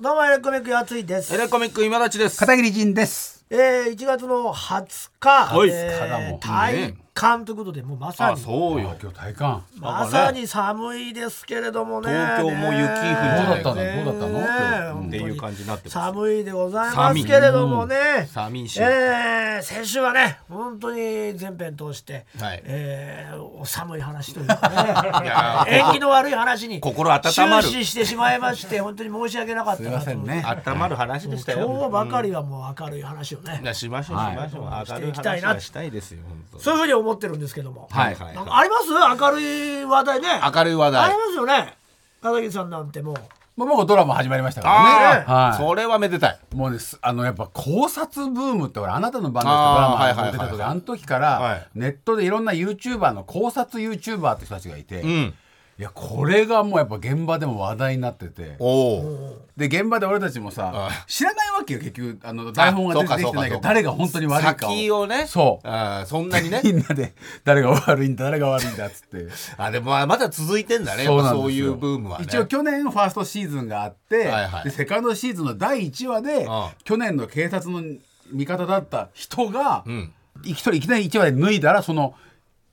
どうもエレコミックやついですエレコミック今立ちです。片桐仁です。えー、1月の20日、はいえ20日だもんー、体感ということでもうまさあ、にそうよ。今日体感。まさに寒いですけれどもね。東京も雪降るんじゃないか。ねどうだったの？どうだったの？ねっていう感じになってます。寒いでございますけれどもね。寒いし。えー、先週はね本当に全編通して、はい。えーお寒い話というかね。縁起の悪い話に心温まる。終始してしまいまして本当に申し訳なかったなとすいませんね。温まる話でしたよ。今日ばかりはもう明るい話をね、しましょうしましょう。はい明るいしていきたいな話はしたいですよ。本当に。そういうふうに思ってるんですけども、はいはいなんかあります？明るい話題ね明るい話あ題り。ますよね片桐さんなんてもうまあ、僕ドラマ始まりましたからあね。はい。あ、それはめでたい。もうです。あのやっぱ考察ブームってほらあなたの番ですあードラマはいはいはいが出た時あの時かはいらネットでいろんな YouTuber の考察 YouTuber って人たちがいて、いうん。やこれがもうやっぱ現場でも話題になってて。で現場で俺たちもさあ知らないわけよ結局あの台本が出てきてないかど誰が本当に悪いかを先をね。そうあーそんなにね。みんなで誰が悪いんだ誰が悪いんだっつってあ、でもまだ続いてんだね。そういうブームはね。一応去年ファーストシーズンがあって、はいはいでセカンドシーズンの第1話で、去年の警察の味方だった人が、うん。一人いきなり1話で脱いだらその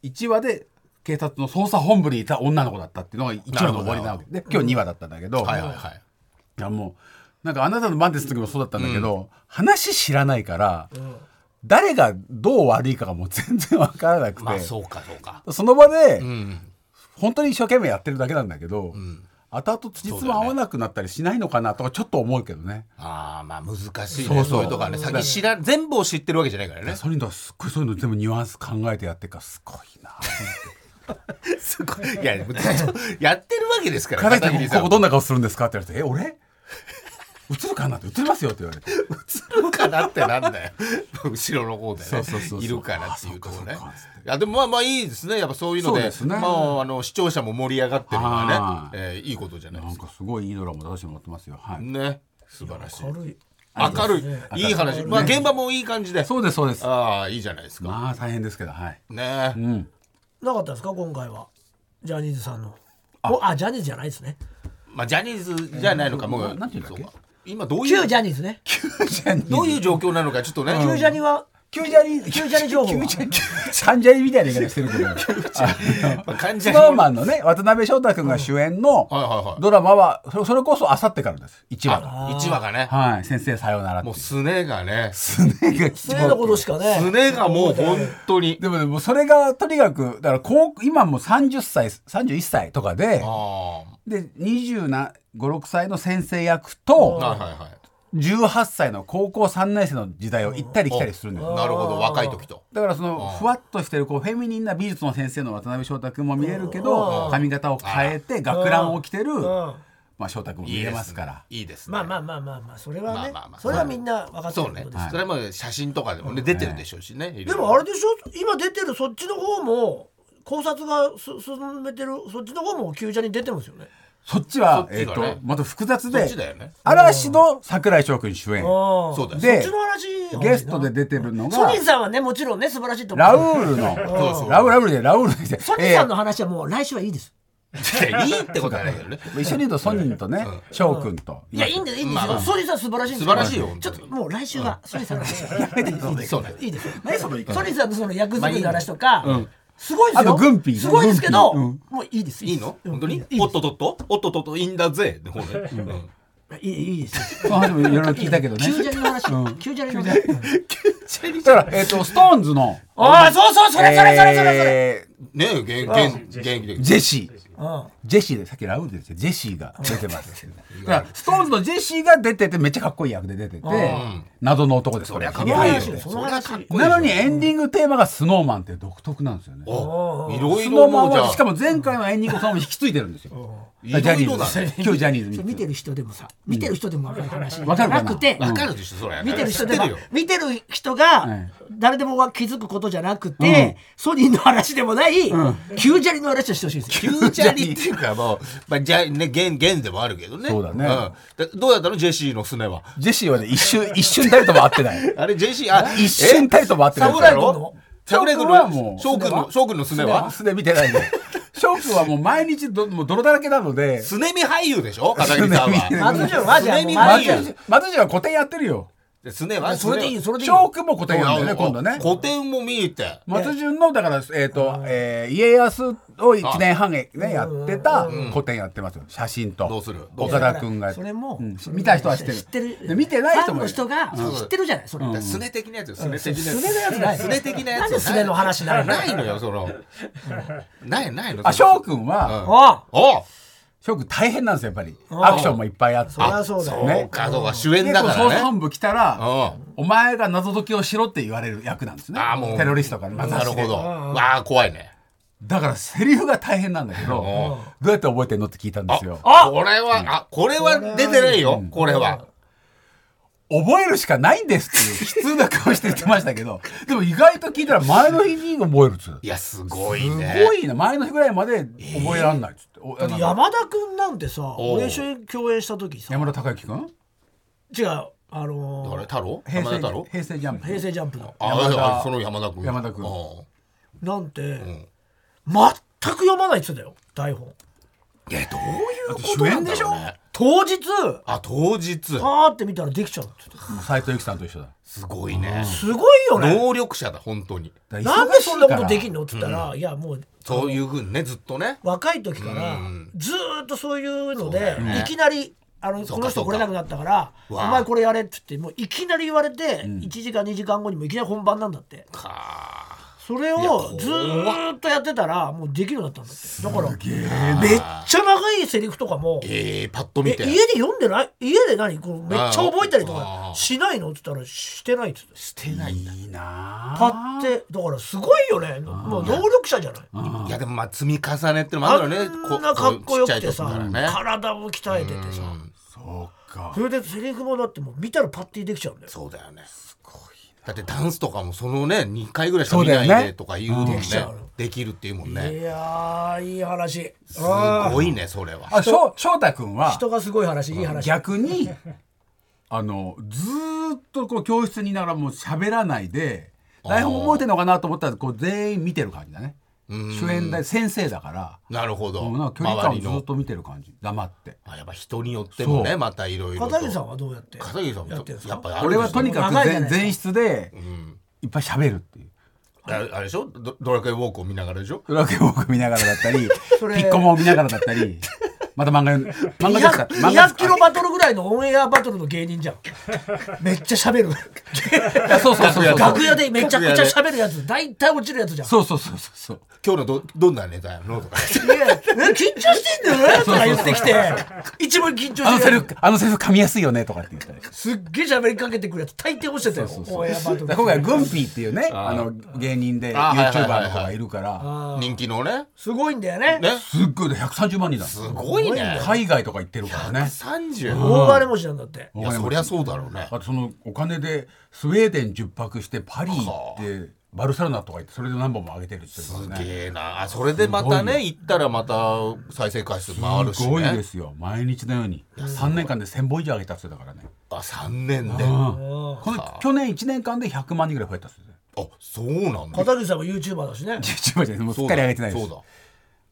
1話で警察の捜査本部にいた女の子だったっていうのが1話の終わりなわけで今日2話だったんだけど、はいはいはい。いやもうなんかあなたの番です時もそうだったんだけど、話知らないから、誰がどう悪いかがもう全然わからなくて、まあそうかそうか。その場で、うん。本当に一生懸命やってるだけなんだけど、ん後々つじつま合わなくなったりしないのかなとかちょっと思うけどね。ああまあ難しいねそうそうそういうとこはね先知ら全部を知ってるわけじゃないからねそういうのはすっごいそういうの全部ニュアンス考えてやってるからすごいな。すごい。いやずっとやってるわけですから片桐さん。ここどんな顔するんですかって言われて「え俺？映るかな?」って「映りますよ」って言われて。映るかなってなんだよ。後ろの方でそうそうそうそう。ねいるからっていうところね。いやでもまあまあいいですね。やっぱそういうのでそうですね。まああの視聴者も盛り上がってるのはねは、い。えーいいことじゃないですか。なんかすごいいいドラマ出してもらってますよ。はい。ね。素晴らしい。軽い。明るい。いい話。まあ現場もいい感じで。そうですそうです。ああいいじゃないですか。まあ大変ですけどはい。ね。うん。なかったですか？今回は。ジャニーズさんの。あ。あジャニーズじゃないですね。まあジャニーズじゃないのか。もうななんていうんだっけ？そう。か今どういう？旧ジャニーズね。どういう状況なのかちょっとね。旧ジャニは急ジャニ旧ジャニ情報は関ジャニみたいな言い方してるけど。スノーマンのね渡辺翔太君が主演のはいはいはい。ドラマはそれこそあさってからです。1話が。あ1話がね。はい先生さようならってもうすねがね。すねが失礼なことしかね。すねがもう本当に。でもねもうそれがとにかくだから高今もう30歳31歳とかであで2526歳の先生役とあはいはいはい18歳の高校3年生の時代を行ったり来たりするんですよなるほど若い時と。だからそのふわっとしてるこうフェミニンな美術の先生の渡辺翔太君も見れるけど髪型を変えて学ランを着てるうん。まあ翔太君も見れますから。いいですね。まあまあまあまあまあそれはねまあまあまあ。それはみんな分かってるそうね。それも写真とかでもね出てるでしょうしねでもあれでしょ？今出てるそっちの方も考察がす進めてるそっちの方も旧ジャニ出てますよねそっちはえっとまた複雑で嵐の桜井翔君主演。そそうだよ。でそっちの話ゲストで出てるのがソニンさんはねもちろんね素晴らしいと思うラウールのそうそう。ラウールラウールでラウールで。ソニンさんの話はもう来週はいいです。いやいいってことはないけどね。えー一緒に言うとソニンとね翔君と。いやいいんですいいんですよ。ソニンさん素晴らしいんです素晴らしいよちょっともう来週はソニンさんの話。い。いですそうね。いいですよ。ソニンさんのその役作りの話とかすごいですあよ。とグンピーすごいですけどもういいです。いいの？うん。本当に？いいです。おっとっとっと？おっとっとっといいんだぜ。で いいいいです。その話もいろいろ聞いたけどね。旧ジャニの話旧ジャニの話だからえっとストーンズのああそうそうそれそれそれそれそれえねえ現現現役でージェシーうんジェシーでさっきラウールで言ってたジェシーが出てます だからストーンズのジェシーが出ててめっちゃかっこいい役で出てて謎の男ですこれそかりゃかっこいいよ。なのにエンディングテーマがスノーマンって独特なんですよね。おいろいスノーマンろしかも前回のエンディングそのまま引き継いでるんですよ。ジャニーズ今日ジャニーズ見てる人でもさ見てる人でも分かる話。わかるかな。なくてわかるでしょそれ見てる人でも見てる人がはい誰でも気づくことじゃなくて、ソニーの話でもない、旧ジャニの話をしてほしいんですよ。キューチャリっていうかもう、まあ、じゃあね現現でもあるけどね。そうだね。ん。でどうやったの？ジェシーのすねは。ジェシーはね一瞬一瞬たりとも合ってない。あれジェシーあ一瞬たりとも合ってない。桜井君の？桜井君はもうの？翔くんの翔くんのすねは？すね見てないね。翔くんはもう毎日どもう泥だらけなので。スネミ俳優でしょ？片桐さんは。松潤はじゃあ松松潤は古典やってるよでスネはそれでいいそれでいい。翔くんも古典やるんだよね今度ね。古典も見て松潤のだからえっ、と、えー家康を1年半ねやってた古典やってますよ。写真と。どうする？岡る田君が。それもうん。見た人は知ってる。知ってる。で見てない人もファンの人が知ってるじゃないそれ。スネ的なやつよ。スネ的なやつ。スネのやつない。スネ的なやつなんでスネの話になるの？ないのよその。ないないの。あ翔くんはあお翔くん大変なんですよやっぱり。あアクションもいっぱいあって。そりゃそうだよ。そうかそうか主演だからね。捜査本部来たらうん。お前が謎解きをしろって言われる役なんですね。あーもう。テロリストから。なるほど。わあ怖いね。だからセリフが大変なんだけどどうやって覚えてんのって聞いたんですよ。あこれはあこれは出てないよ。これは覚えるしかないんですっていう悲痛な顔して言ってましたけど でも意外と聞いたら前の日に覚えるっつう。いやすごいすねごいな前の日ぐらいまで覚えらんないっつって、おあの山田君なんてさ俺一緒に共演した時さ山田孝之君？違うあのー誰？太郎？平成山田太郎？平成ジャンプ平成ジャンプの。あ山田あその山田君。山田君。うん。なんてん。全く読まないっつってたよ台本。いやどういうことなんだろうね当日？あ当日。パーって見たらできちゃうって斎藤由貴さんと一緒だ。すごいね。すごいよね。能力者だ本当に。なんでそんなことできんんのっつったらいやもうそういうふうにねずっとね。若い時からうん。ずーっとそういうのでよね。いきなりあのこの人来れなくなったから「お前これやれ」っつってもういきなり言われて1時間2時間後にもいきなり本番なんだって。かそれをずーっとやってたらもうできるようになったんだって。だからめっちゃ長いセリフとかもえー、パッと見て。え家で読んでない？家で何？こうめっちゃ覚えたりとか？しないの？っつったらしてないっつってしてないんだ。いいなパッてだからすごいよね。もう能力者じゃない？いやでもまあ積み重ねってのもあるよねあんなかっこよくてさ体も鍛えててさ。うん。そうか。それでセリフもだってもう見たらパッてできちゃうんだよ。そうだよねだってダンスとかもそのね2回ぐらいしか見ないでとか言うもんね。できちゃうできるっていうもんね。いやーいい話。すごいねそれは。あ翔翔太君は人がすごい話いい話。逆に あのずーっとこう教室にいながらもう喋らないで台本覚えてるのかなと思ったらこう全員見てる感じだね。うん主演で先生だから。なるほど。もうなんか距離感を周りの。ずっと見てる感じ。黙って。あやっぱ人によってもねまたいろいろ片桐さんはどうやって片桐さんもやってるんですか？やっぱりある俺はとにかく前前室でうん。いっぱい喋るっていう。あれあれでしょ？ドドラクエウォークを見ながらでしょ？ドラクエウォーク見ながらだったりピ それッコマを見ながらだったりまた漫画漫画ですか？漫画200キロバトルぐらいのオンエアバトルの芸人じゃん。めっちゃ喋る。いやそうそうそうそう。楽屋でめちゃくちゃ喋るやつ。大体落ちるやつじゃん。そうそうそうそうそう。今日のどどんなネタやの？とか。いやえ緊張してんだよねとか言ってきて。一番緊張あのしてるセリフあのセリフ噛みやすいよねとかって言ったりすっげえ喋りかけてくるやつ大抵落ちてたよオンエアバトル。今回グンピーっていうねあの芸人で YouTuber の子がいるから。人気のね。すごいんだよね。ね。すっごい130万人だ。すごいね。海外とか行ってるからね。30大金持ちなんだって。いやそりゃそうだろうね。あとそのお金でスウェーデン10泊してパリ行ってバルセロナとか行ってそれで何本も上げてるって言ってすげえな。あそれでまたね行ったらまた再生回数回るしすごいでねすよ。毎日のように。3年間で1000本以上上げたって言ってたからね。あ3年で？うん。あこの去年1年間で100万人ぐらい増えたっつってそうなんだ。片桐さんも YouTuber だしね。YouTuber じゃない。もうすっかり上げてないです。そうだ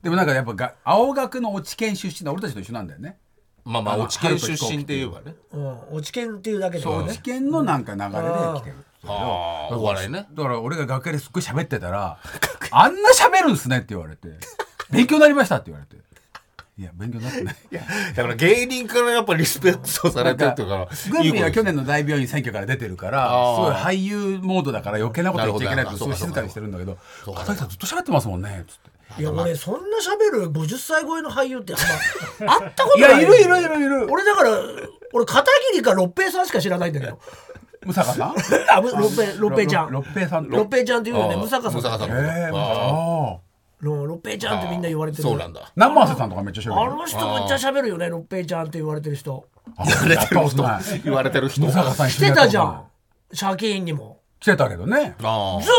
でもなんかやっぱが青学の落ち研出身で俺たちと一緒なんだよね。まあまあ落ち研出身って言えばね。うん落ち研っていうだけでもね。落ち研のなんか流れで来てる。ああお笑いね。だから俺が楽屋ですっごい喋ってたら「あんな喋るんすね」って言われて「勉強になりました」って言われて「いや勉強になってない」いやだから芸人からやっぱリスペクトされてるっていうからグンピーは去年年の大病院選挙から出てるからすごい俳優モードだから余計なこと言っちゃいけないからなるほどすごい静かにしてるんだけど片桐さんずっと喋ってますもんね」つって。いや俺そんな喋る50歳超えの俳優ってあんま会ったことない。いやいるいるいるいる。俺だから俺片桐か六平さんしか知らないんだけど。ムサカさん？あむ六平六平ちゃん。六平さん六平ちゃんっていうよね。ムサカさん。ムサカさんええああの六平ちゃんってみんな言われてる。そうなんだ。生瀬さんとかめっちゃあ喋るの人めっちゃ喋るよね六平ちゃんって言われてる人。言われてる人言われてる人。ムサカさん来てたじゃん借金にも。来てたけどね。ああずーっ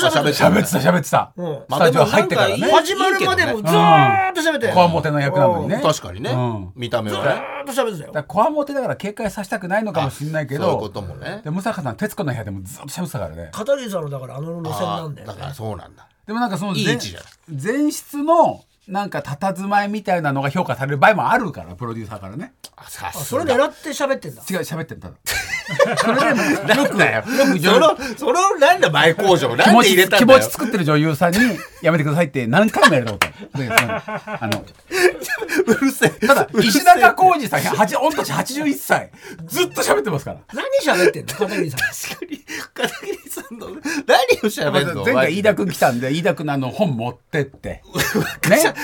と喋ってた。喋ってた喋ってた。うん。スタジオ入ってからね。始まるまでもずーっと喋ってこわもての役なのにね。確かにね、うん。見た目ずはね。ーっと喋ってたよ。だからこわもてだから警戒させたくないのかもしれないけどそういうこともね。でムサカさん徹子の部屋でもずっと喋ってたから。ね片桐さんのだからあの路線なんだよだからそうなんだ。でもなんかその前室のなんか佇まいみたいなのが評価される場合もあるからプロデューサーからね。あそれ狙って喋ってんだ。違う喋ってんただそれでもなんだよ。よくそのそのなんだ前工場。なんで気持ち気入れたんだよ。持ち作ってる女優さんにやめてくださいって何回もやること。あのうるせえ。ただ石坂浩二さん8御年81歳。ずっと喋ってますから。何喋ってんの？片桐さん。確かに。片桐さんの何を喋るの？前回飯田君来たんで飯田君のあの本持ってって。ね。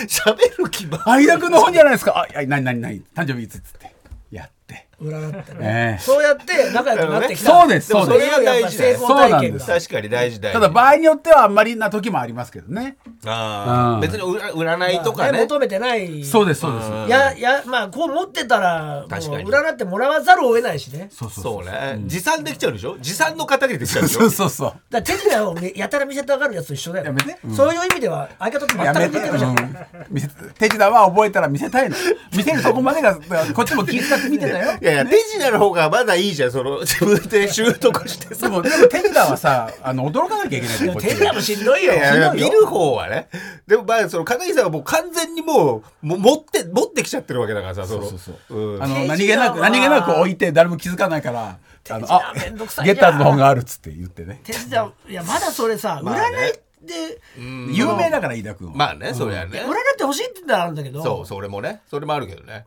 喋る気ばあ飯田君の本じゃないですか。あ何何何誕生日いつっつって。やって占ってね。ええ。そうやって仲良くなってきた。そうですそうです。れがやっぱ成功体験がそう確かに大事大事。ただ場合によってはあんまりな時もありますけどね。あーうん。別に占占いとかね。ね求めてないそうですそうです。うん。ややまあこう持ってたら確かに。占ってもらわざるを得ないしね。そうそうそうね。持参できちゃうでしょ？持参の片桐できちゃうでしょ？そうそうそう。だから手品をやたら見せたがるやつと一緒だよ。やめて。うん。そういう意味では相方と全く似てるじゃん、うん。見せ手品は覚えたら見せたいの。見せるとこまでがこっちも気遣って見てたよ。い やいや手品の方がまだいいじゃんその自分で習得してでさもでも手品はさあの驚かなきゃいけない手品もしんどいよ。いやいやしんどいよ。見る方はね。でもまあその片桐さんはもう完全にもうもう持って持ってきちゃってるわけだからさその。そうそうそうう。ん。あの何気なく何気なく置いて誰も気づかないからあのあゲッターズの本があるっつって言ってね。手品いやまだそれさ、まあね。占いでうん。有名だから飯田君は。まあねそりゃね。占ってほしいって言ったらあるんだけど。そうそれもね。それもあるけどね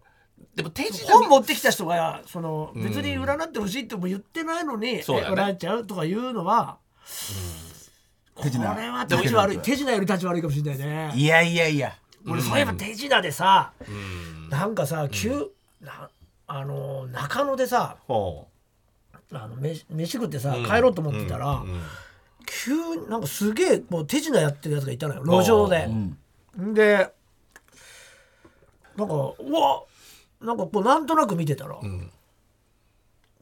でも手品本持ってきた人がその別に占ってほしいっても言ってないのに、そうだね。占っちゃうとかいうのは、これ手品は立ち悪い手品より立ち悪いかもしれないね。いやいやいや。俺そういえば手品でさ、うんなんかさ急、なあの中野でさほあの飯飯食ってさ、う帰ろうと思ってたら、うんうん急になんかすげえもう手品やってるやつがいたのよ路上で。う。ん。でなんかうわなんかこうなんとなく見てたら、うん。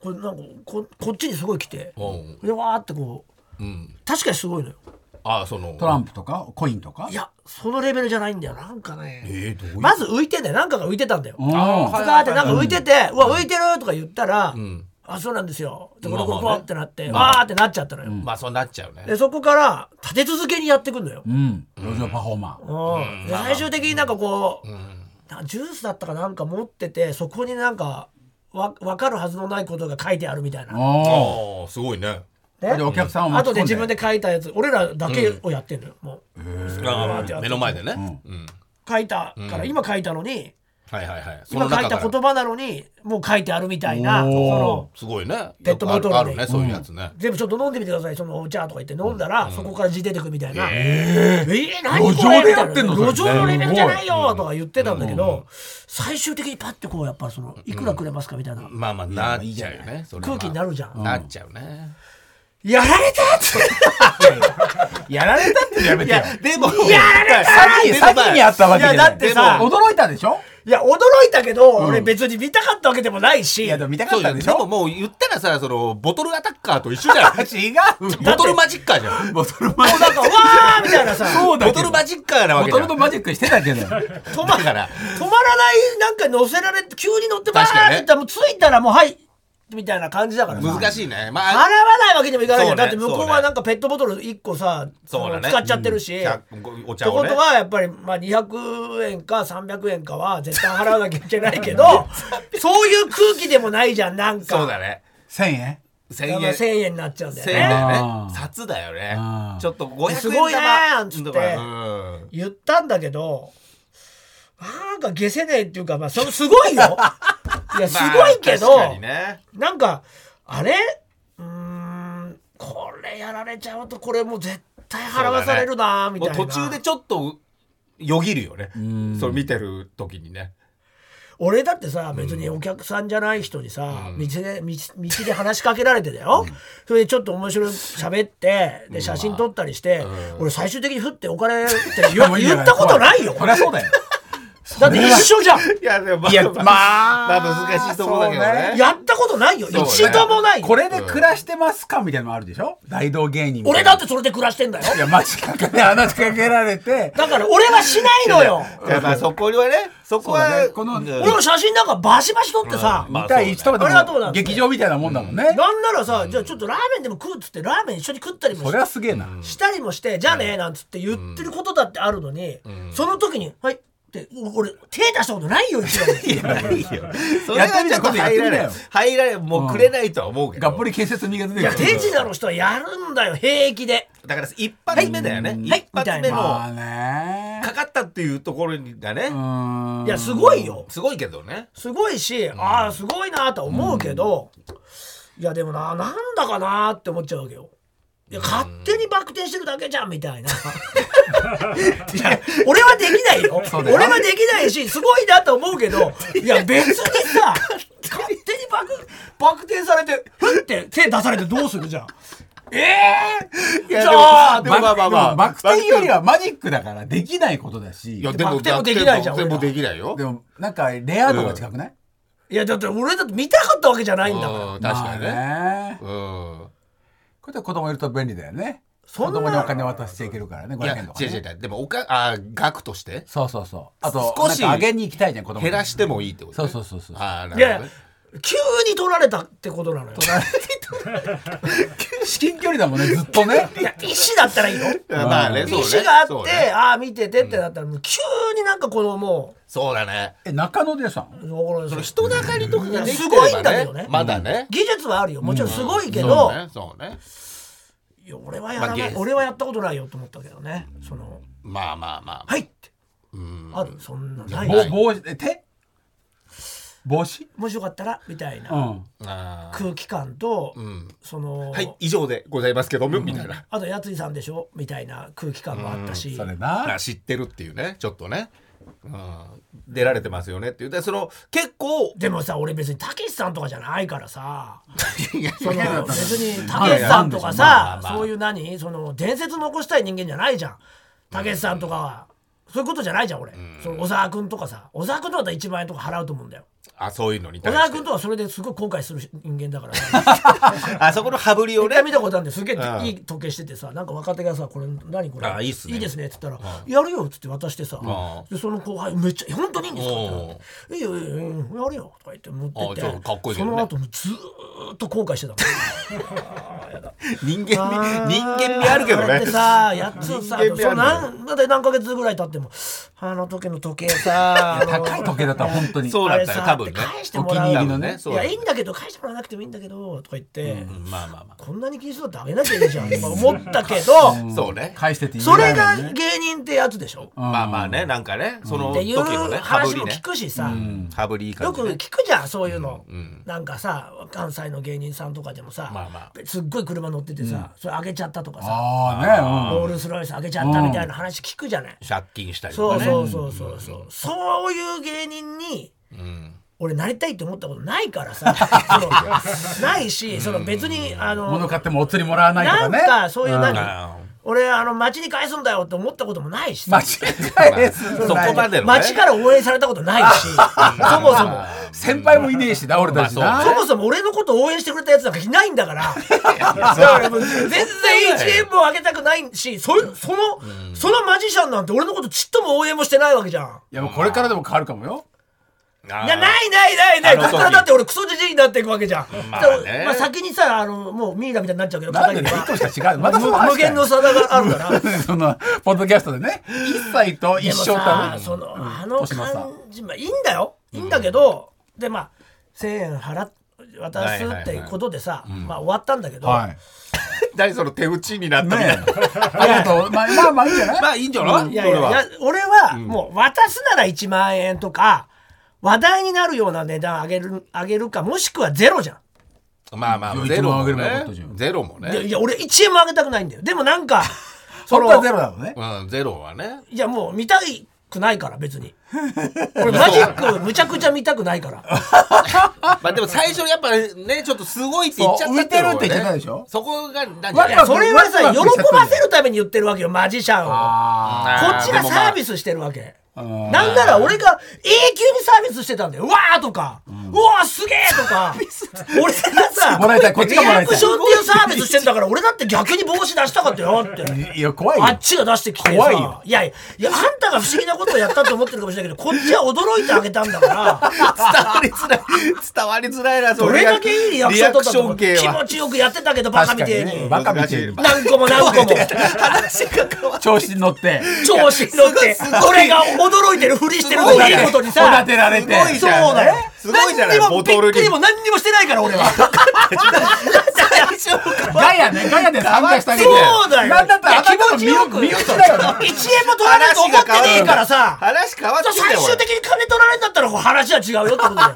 これなんかここっちにすごい来て、おうでわーってこううん。確かにすごいのよ。あそのトランプとかコインとか？いやそのレベルじゃないんだよ。なんかねえーどういう？まず浮いてんだよ。なんかが浮いてたんだよ。うん。あスカーってなんか浮いてて「うわ浮いてる!」とか言ったらうん「あそうなんですよ」でこれまあまあね。これこうってなってわーってなっちゃったのよ。まあそうなっちゃうね。でそこから立て続けにやってくんのよ。うん。路上パフォーマー。うん。で最終的になんかこううん。なんかジュースだったかなんか持っててそこになんかわ分かるはずのないことが書いてあるみたいな。おああすごいね。ね。でお客さんをあとで。自分で書いたやつ俺らだけをやってんのよ、もう。目の前でね。うん。書いたから、今書いたのにはいはいはい。そ今書いた言葉なのにもう書いてあるみたいなそのすごいね。ペットボトルで。あるねそういうやつね。全部ちょっと飲んでみてくださいそのお茶とか言って飲んだら、そこから字出てくみたいな「えー、何これ?」路上でやってんのみたいな路上のレベルじゃないよとか言ってたんだけど、最終的にパッてこうやっぱそのいくらくれますかみたいな、まあまあなっちゃうよね空気になるじゃん、なっちゃうね。やられたって。やられたってやめてよ。でもやられた先に先にあったわけじゃい。やないだってさ驚いたでしょ？いや驚いたけど、俺別に見たかったわけでもないし。いやでも見たかったんでしょ？でももう言ったらさそのボトルアタッカーと一緒じゃん。違う。ボトルマジッカーじゃん。ボトルマジッもうなんかわーみたいなさ。そうだけど。ボトルマジッカーなわボけじゃんトルとマジックしてたけど止まだから止まらないなんか乗せられて急に乗ってバー確かにね。っていったらもう着いたらもうはいみたいな感じだからさ。難しいね。ま払わあないわけにもいかないじゃん、ねだって向こうはなんかペットボトル1個さそうだね。使っちゃってるし、お茶をね。ことはやっぱりまあ200円か300円かは絶対払わなきゃいけないけど そういう空気でもないじゃんなんか。そうだね。1000円？1000だから円1000円になっちゃうんだよ1000ね円だよね札だよね。ちょっと500円すごいねーっつって。言ったんだけどなんか下せねえっていうかまあそれすごいよ。いやすごいけど、まあね。なんかあれ？うーんこれやられちゃうとこれもう絶対払わされるなーみもたいな、う途中でちょっとよぎるよね。ん。それ見てる時にね。俺だってさ別にお客さんじゃない人にさ、道で道道で話しかけられてだよ、それでちょっと面白い喋ってで写真撮ったりして、俺最終的に振ってお金って 言ったことないよそりゃそうだよだって一緒じゃん。いやでもまあいやまあまあまあ難しいところだけどそうね。ねやったことないよ、一度もないよ。これで暮らしてますかみたいなのもあるでしょ？大道芸人俺だってそれで暮らしてんだよ。いや街角で話しかけられて。だから俺はしないのよ。じゃあまあそこにはねそこはこのうん。俺の写真なんかバシバシ撮ってさ、まあ2対1とかでありがとうなんもて劇場みたいなもんだもんね。なんならさ、じゃあちょっとラーメンでも食うっつってラーメン一緒に食ったりもそれはすげえな。したりもして、じゃあねなんつって言ってることだってあるのに、その時に「はい」って俺手出したことないよ 一度もいやないよ。それはちょっと入らない。入らない。もうくれないとは思うけど。がっぷり建設苦手でいや手品の人はやるんだよ平気で。だから一発目だよね。はい。一発目まあのね。かかったっていうところにだね。いやすごいよ。すごいけどね。すごいし、ああすごいなとは思うけど、いやでもななんだかなって思っちゃうわけよ。いや勝手にバク転してるだけじゃんみたいな。いや俺はできないよ。俺はできないしすごいなと思うけどいや。別にさ 勝手にバクバク転されてふって手出されてどうするじゃん。ええいやじゃあでもまあまあまあバク転よりはマジックだからできないことだし。いやでもバク転もできないじゃんでもできないよ。でもなんかレア度が近くない、いやだって俺だって見たかったわけじゃないんだから。うん確かにね。まあね。うんこれで子供いると便利だよね。そんな子供にお金渡していけるからね。いや500円とか、ね、違う違う。違うでもおかあ額として。そうそうそう。あと少しなんかあげに行きたいじゃん子供減らしてもいいってことそうねそうそうそう。ああなるほどね急に取られたってことなのよ。至近距離だもんねずっとね。いや意思だったらいいよ。まあねそうね。意思があって、そうね。ああ見ててってなったらもう急になんかこのもそうだね。え中野でさうだからその人だかりとかができてすごいんだけどね。まだね。技術はあるよ。もちろんすごいけそど、うねそうね。いや俺はやらない、まあ俺はやったことないよと思ったけどね。そのまあまあまあ。はいって。うん。あるそんなない。ぼ帽子え手？帽子？もしよかったらみたいうん。な空気感と、うん。その、はい以上でございますけどもみたいな。あとやついさんでしょ？みたいな空気感もあったし、それな。あ知ってるっていうね。ちょっとね。うん。出られてますよね。っていう。でその結構。でもさ俺別にたけしさんとかじゃないからさ。いやその別にたいやけしさんとかまあさそういう何その伝説残したい人間じゃないじゃん。たけしさんとかは。そういうことじゃないじゃん俺。その小沢君とかさ。小沢君とかだったら1万円とか払うと思うんだよあそういうのに小対して。沢君とはそれですごい後悔する人間だから。さ あそこの羽振りをね。見たことあるんですげうん。えいい時計しててさなんか若手がさこれ何これ？あいいっすね。ですねって言ったらやるよっつって渡してさん。でその後輩めっちゃ本当にいいんですか？って言ったらいいよいいよいいよやるよとか言って持ってってあちょっとかっこいいけそどね。の後もずーっと後悔してたもん 人間味人間味あるけどね。だってさやつをさ人間味あるそうなんだって何ヶ月ぐらい経ってもあの時の時計さ 高い時計だったら本当に。そうだったよ。あれさ多分ね。って返してもらうお気に入りのね。いやいいんだけど返してもらわなくてもいいんだけどとか言って、うん。まあまあまこんなに気にするんだってあげなきゃいいじゃんとか思ったけど、あそうね。返してって言それが芸人ってやつでしょ、まあまあねなんかねそのっていう時のね話も聞くしさ、羽振りいいよく聞くじゃんそういうの、うん。なんかさ関西の芸人さんとかでもさ、まあまあ。すっごい車乗っててさ、それあげちゃったとかさああね。ロールスロイスあげちゃったみたいな話聞くじゃない、借金したりそうとかね。そうそうそうそう、そういう芸人にうん俺なりたいって思ったことないからさ。ないしその別にあのうん物買ってもお釣りもらわないとなんかねかそういう何、あ俺あの町に返すんだよって思ったこともないし。さ間違えすーそこまでのね。町から応援されたことないし。そもそも。先輩もいねえしな俺たちな。まあそもそも俺のこと応援してくれたやつなんかいないんだから。だからもう。全然1円もあげたくないし、そその、そのマジシャンなんて俺のことちっとも応援もしてないわけじゃん。いやもうこれからでも変わるかもよあー。いや、ないないないない。ここからだって俺クソじじいになっていくわけじゃん。まあね。まあ先にさ、あの、もうミイラみたいになっちゃうけど、なんでね片には。一個しか違うまたその話無無限の差があるから。そのポッドキャストでね。1歳と一生さとその、あの感じまあいいんだよ。いいんだけど、でまあ1,000円払っ渡すっていうことでさ、まあ終わったんだけど、はい。何その手打ちになったみたいなねえ。ありがとう。まあまあまあいいんじゃない？まあいいんじゃない？いやいやいや俺はもう渡すなら1万円とか話題になるような値段上げる上げるかもしくはゼロじゃん。まあまあいやゼロもね。ゼロもね。いや俺1円も上げたくないんだよ。でもなんかそ 本当はゼロだろうね。うんゼロはね。いやもう見たくないから別に。俺マジックむちゃくちゃ見たくないから。まあでも最初やっぱねちょっとすごいって言っちゃったそう浮いてるって言ってたでしょ？そこがそれはさ喜ばせるために言ってるわけよマジシャンをこっちがサービススしてるわけあうんなんなら俺が永久にサービスしてたんだよ。うわーとか、うわーすげーとか。俺がさもらいたい。こっちがもらいたい。リアクションっていうサービスしてんだから俺だって逆に帽子出したかったよって。いや怖いよ。あっちが出してきてさ。怖いよ。いやいやあんたが不思議なことをやったと思ってるかもしれないけどこっちは驚いてあげたんだから。伝わりづらい伝わりづらいなそどれだけいいリアクション取った気持ちよくやってたけどバカみてえに。バカみてえに。何個も何個も。話が変わ調子に乗って。調子に乗って。俺が驚いてるふりしてるのがいいことに育さてられて。すごいじゃんそうだよすごいじゃないボトルに。も何にもしてないから俺は。ガヤね。ガヤで参加したけどそうだよ。なんだったら気持ちよく。身内だよ。ね1円も取られると思ってねえからさ。話変わっ最よ終的に金取られるんだったら話は違うよってことだよ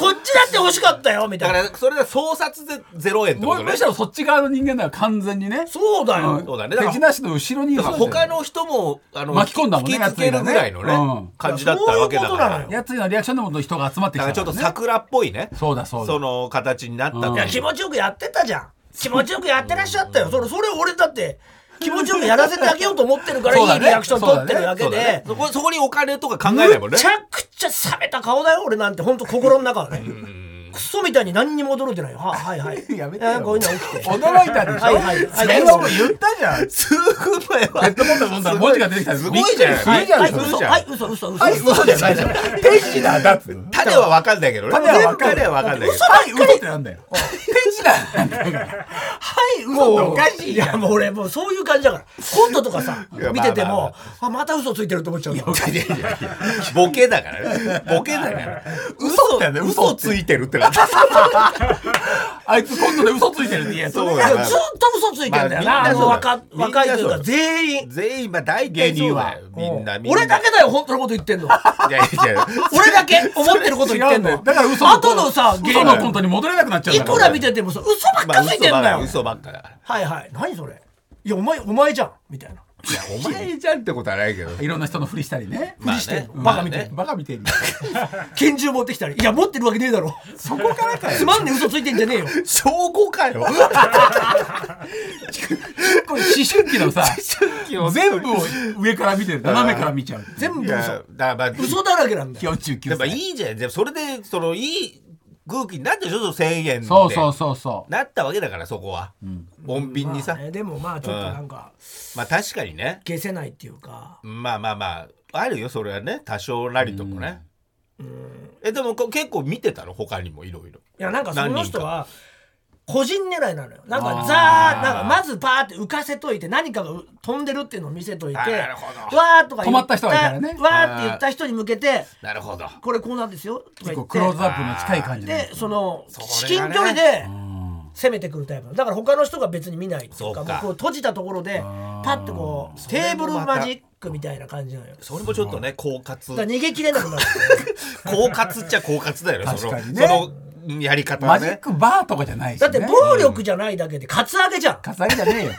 こっちだって欲しかったよみただいな。からそれで総札で0円ってことね。むしろそっち側の人間だよ完全にね。そうだよ、そうだね。だから手品師の後ろにいるだから他の人もあの巻き込んだもんね引きつけるぐらいのね。やつがねうん。感じだったわけだから。そういうことなのよ。やつのリアクションでも人が集まってだからちょっと桜っぽいね。そうだそうだ。その形になったうん。いや気持ちよくやってたじゃん。気持ちよくやってらっしゃったよ。それそれ俺だって気持ちよくやらせてあげようと思ってるからいいリアクション取ってるだけで。そこそこにお金とか考えないもんね。むちゃくちゃ冷めた顔だよ俺なんて。本当心の中はねクソみたいに何にも驚いてないよ。は はいはい。やめてよ。あこういうの起きて驚いたでしょ？はいはい。はいそれはもう言ったじゃん。数分前はペットボトル飲んだら文字が出てきたらす。ごい。じゃん。はい嘘。はい嘘嘘嘘。はい嘘じゃない。じゃん手品だ。っつうの種は分かんないけどね種は分かんない種は分かんないけど。はい嘘ってなんだよ。手品なんだからはい嘘っておかしいいじゃん。やもう。俺もうそういう感じだから。コントとかさ見ててもあまた嘘ついてると思っちゃうのいやいやいやボケだからね。ボケだから。嘘。だよ。ね嘘嘘ついてるってなって あいつ今度で嘘ついてるって言えそうやずっと嘘ついてんだよな、まあの若若いというか全員。全員まあ大体そうだよ。みんな俺だけだよ本当のこと言ってんの。いやいや俺だけ思ってること言ってんの。だから嘘の後のさ芸嘘のコン人トに戻れなくなっちゃういくら見ててもさ嘘ばっまあかついてんだよ、嘘ばっかだからはいはい。何それ。いやお前お前じゃん。みたいないやお前じゃんってことはないけど。いろんな人のふりしたりね。まあね。してバカみたいに。バカみてえに。拳銃持ってきたり。いや持ってるわけねえだろ。そこからかよ。つまんねえ嘘ついてんじゃねえよ。証拠かよ。これ思春期のさ期を全部を上から見てる。斜めから見ちゃう。全部嘘だからまあ嘘だらけなんだよ。49やっぱい歳いじゃん。でもそれでそのいい空気になってでしょその1000円で。そうそうそうそう。なったわけだからそこは。穏便にさ。まあねでもまあちょっとなんかまあ確かにね。消せないっていうか。まあまあまああるよそれはね。多少なりともね。えでもこ結構見てたの？他にもいろいろ。いやなんかその人は個人狙いなのよ。なんかザーなんかまずパーって浮かせといて何かがう飛んでるっていうのを見せといてわーとか言止まった人がいたらね。わーって言った人に向けてなるほど。これこうなんですよ。とか結構言ってクローズアップの近い感じでその至近距離で攻めてくるタイプだから他の人が別に見ないっていうかか。もうこう閉じたところでパッてこうテーブルマジックみたいな感じなのよ。だそれもちょっとね狡猾。逃げきれなくなる。狡猾っちゃ狡猾だよね。そのやり方はね。マジックバーとかじゃないし、ね、だって暴力じゃないだけでカツアゲじゃん。カツアゲじゃねえよ。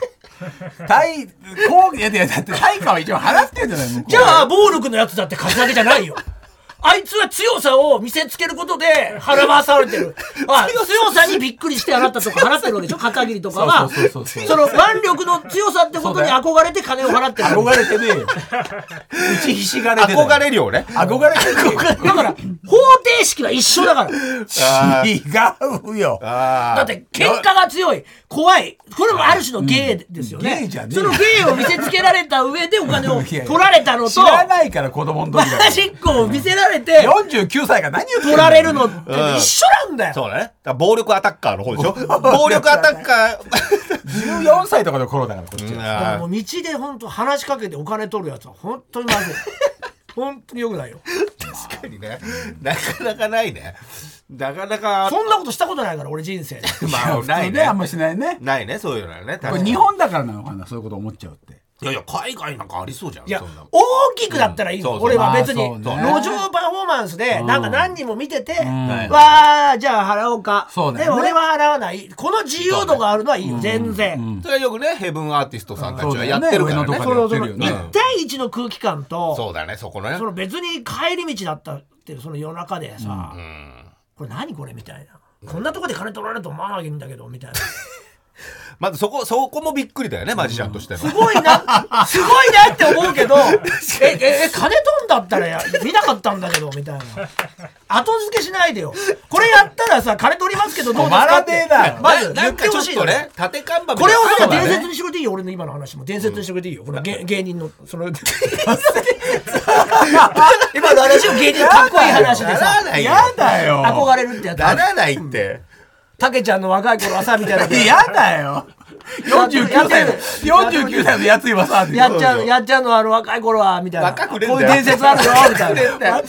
対こういやいやだって対価は一応払ってんじゃないじゃあ暴力のやつだってカツアゲじゃないよあいつは強さを見せつけることで腹回されてる。あ強さにびっくりして払ったとか払ってるわけでしょ 片桐とかは。その腕力の強さってことに憧れて金を払ってる。憧れてねえよ。打ちひしがれて憧れるよね。憧れてねだから、方程式は一緒だから。違うよ。あだって喧嘩が強い、怖い。これもある種の芸ですよね。芸じゃねえその芸を見せつけられた上でお金を 取られたの知と、らないから子供のマ時だジックを見せられて、49歳が何言ってん取られるのって一緒なんだよ。そうだね。だから暴力アタッカーの方でしょ。暴力アタッカー。14歳とかの頃だからこっちう道で本当話しかけてお金取るやつは本当にまずい。本当に良くないよ。ー 確かにね。なかなかないねなかなかそんなことしたことないから俺人生で。まあ普ないね。あんましないね。ないねそういうのはねこれ日本だからなのかなそういうこと思っちゃうって。いやいや海外なんかありそうじゃんいや大きくだったらいい俺は別に、まあそうね。路上パフォーマンスでうん。なんか何人も見てて、ん。わあじゃあ払おうか。そうね。で俺は払わない。この自由度があるのはいいよ、全然、それはよくねヘブンアーティストさんたちはやってるからね。上のとこそのそのやってるよね。1対1の空気感とそうだねそこね。その別に帰り道だったっていうその夜中でさ、うんこれ何これみたいな。こんなとこで金取られると思わないんだけどみたいな。まずそこそこもびっくりだよねマジシャンとしての、すごいな。すごいなって思うけどえええ金取んだったらや見なかったんだけどみたいな。後付けしないでよ。これやったらさ金取りますけどどうですかって。止まらねえな。まず言ってほしいよね。縦看板みこれを伝説にしてくれていいよ俺の今の話も。伝説にしてくれていいよこの芸芸人のその 今の話を芸人のかっこいい話でなさやだよ。憧れるってやつならないってたけちゃんの若い頃朝みたいなやだよ。49歳の49歳のやつ今さやっちゃうやっちゃうのあの若い頃はみたいな。こういう伝説あるよみたいな。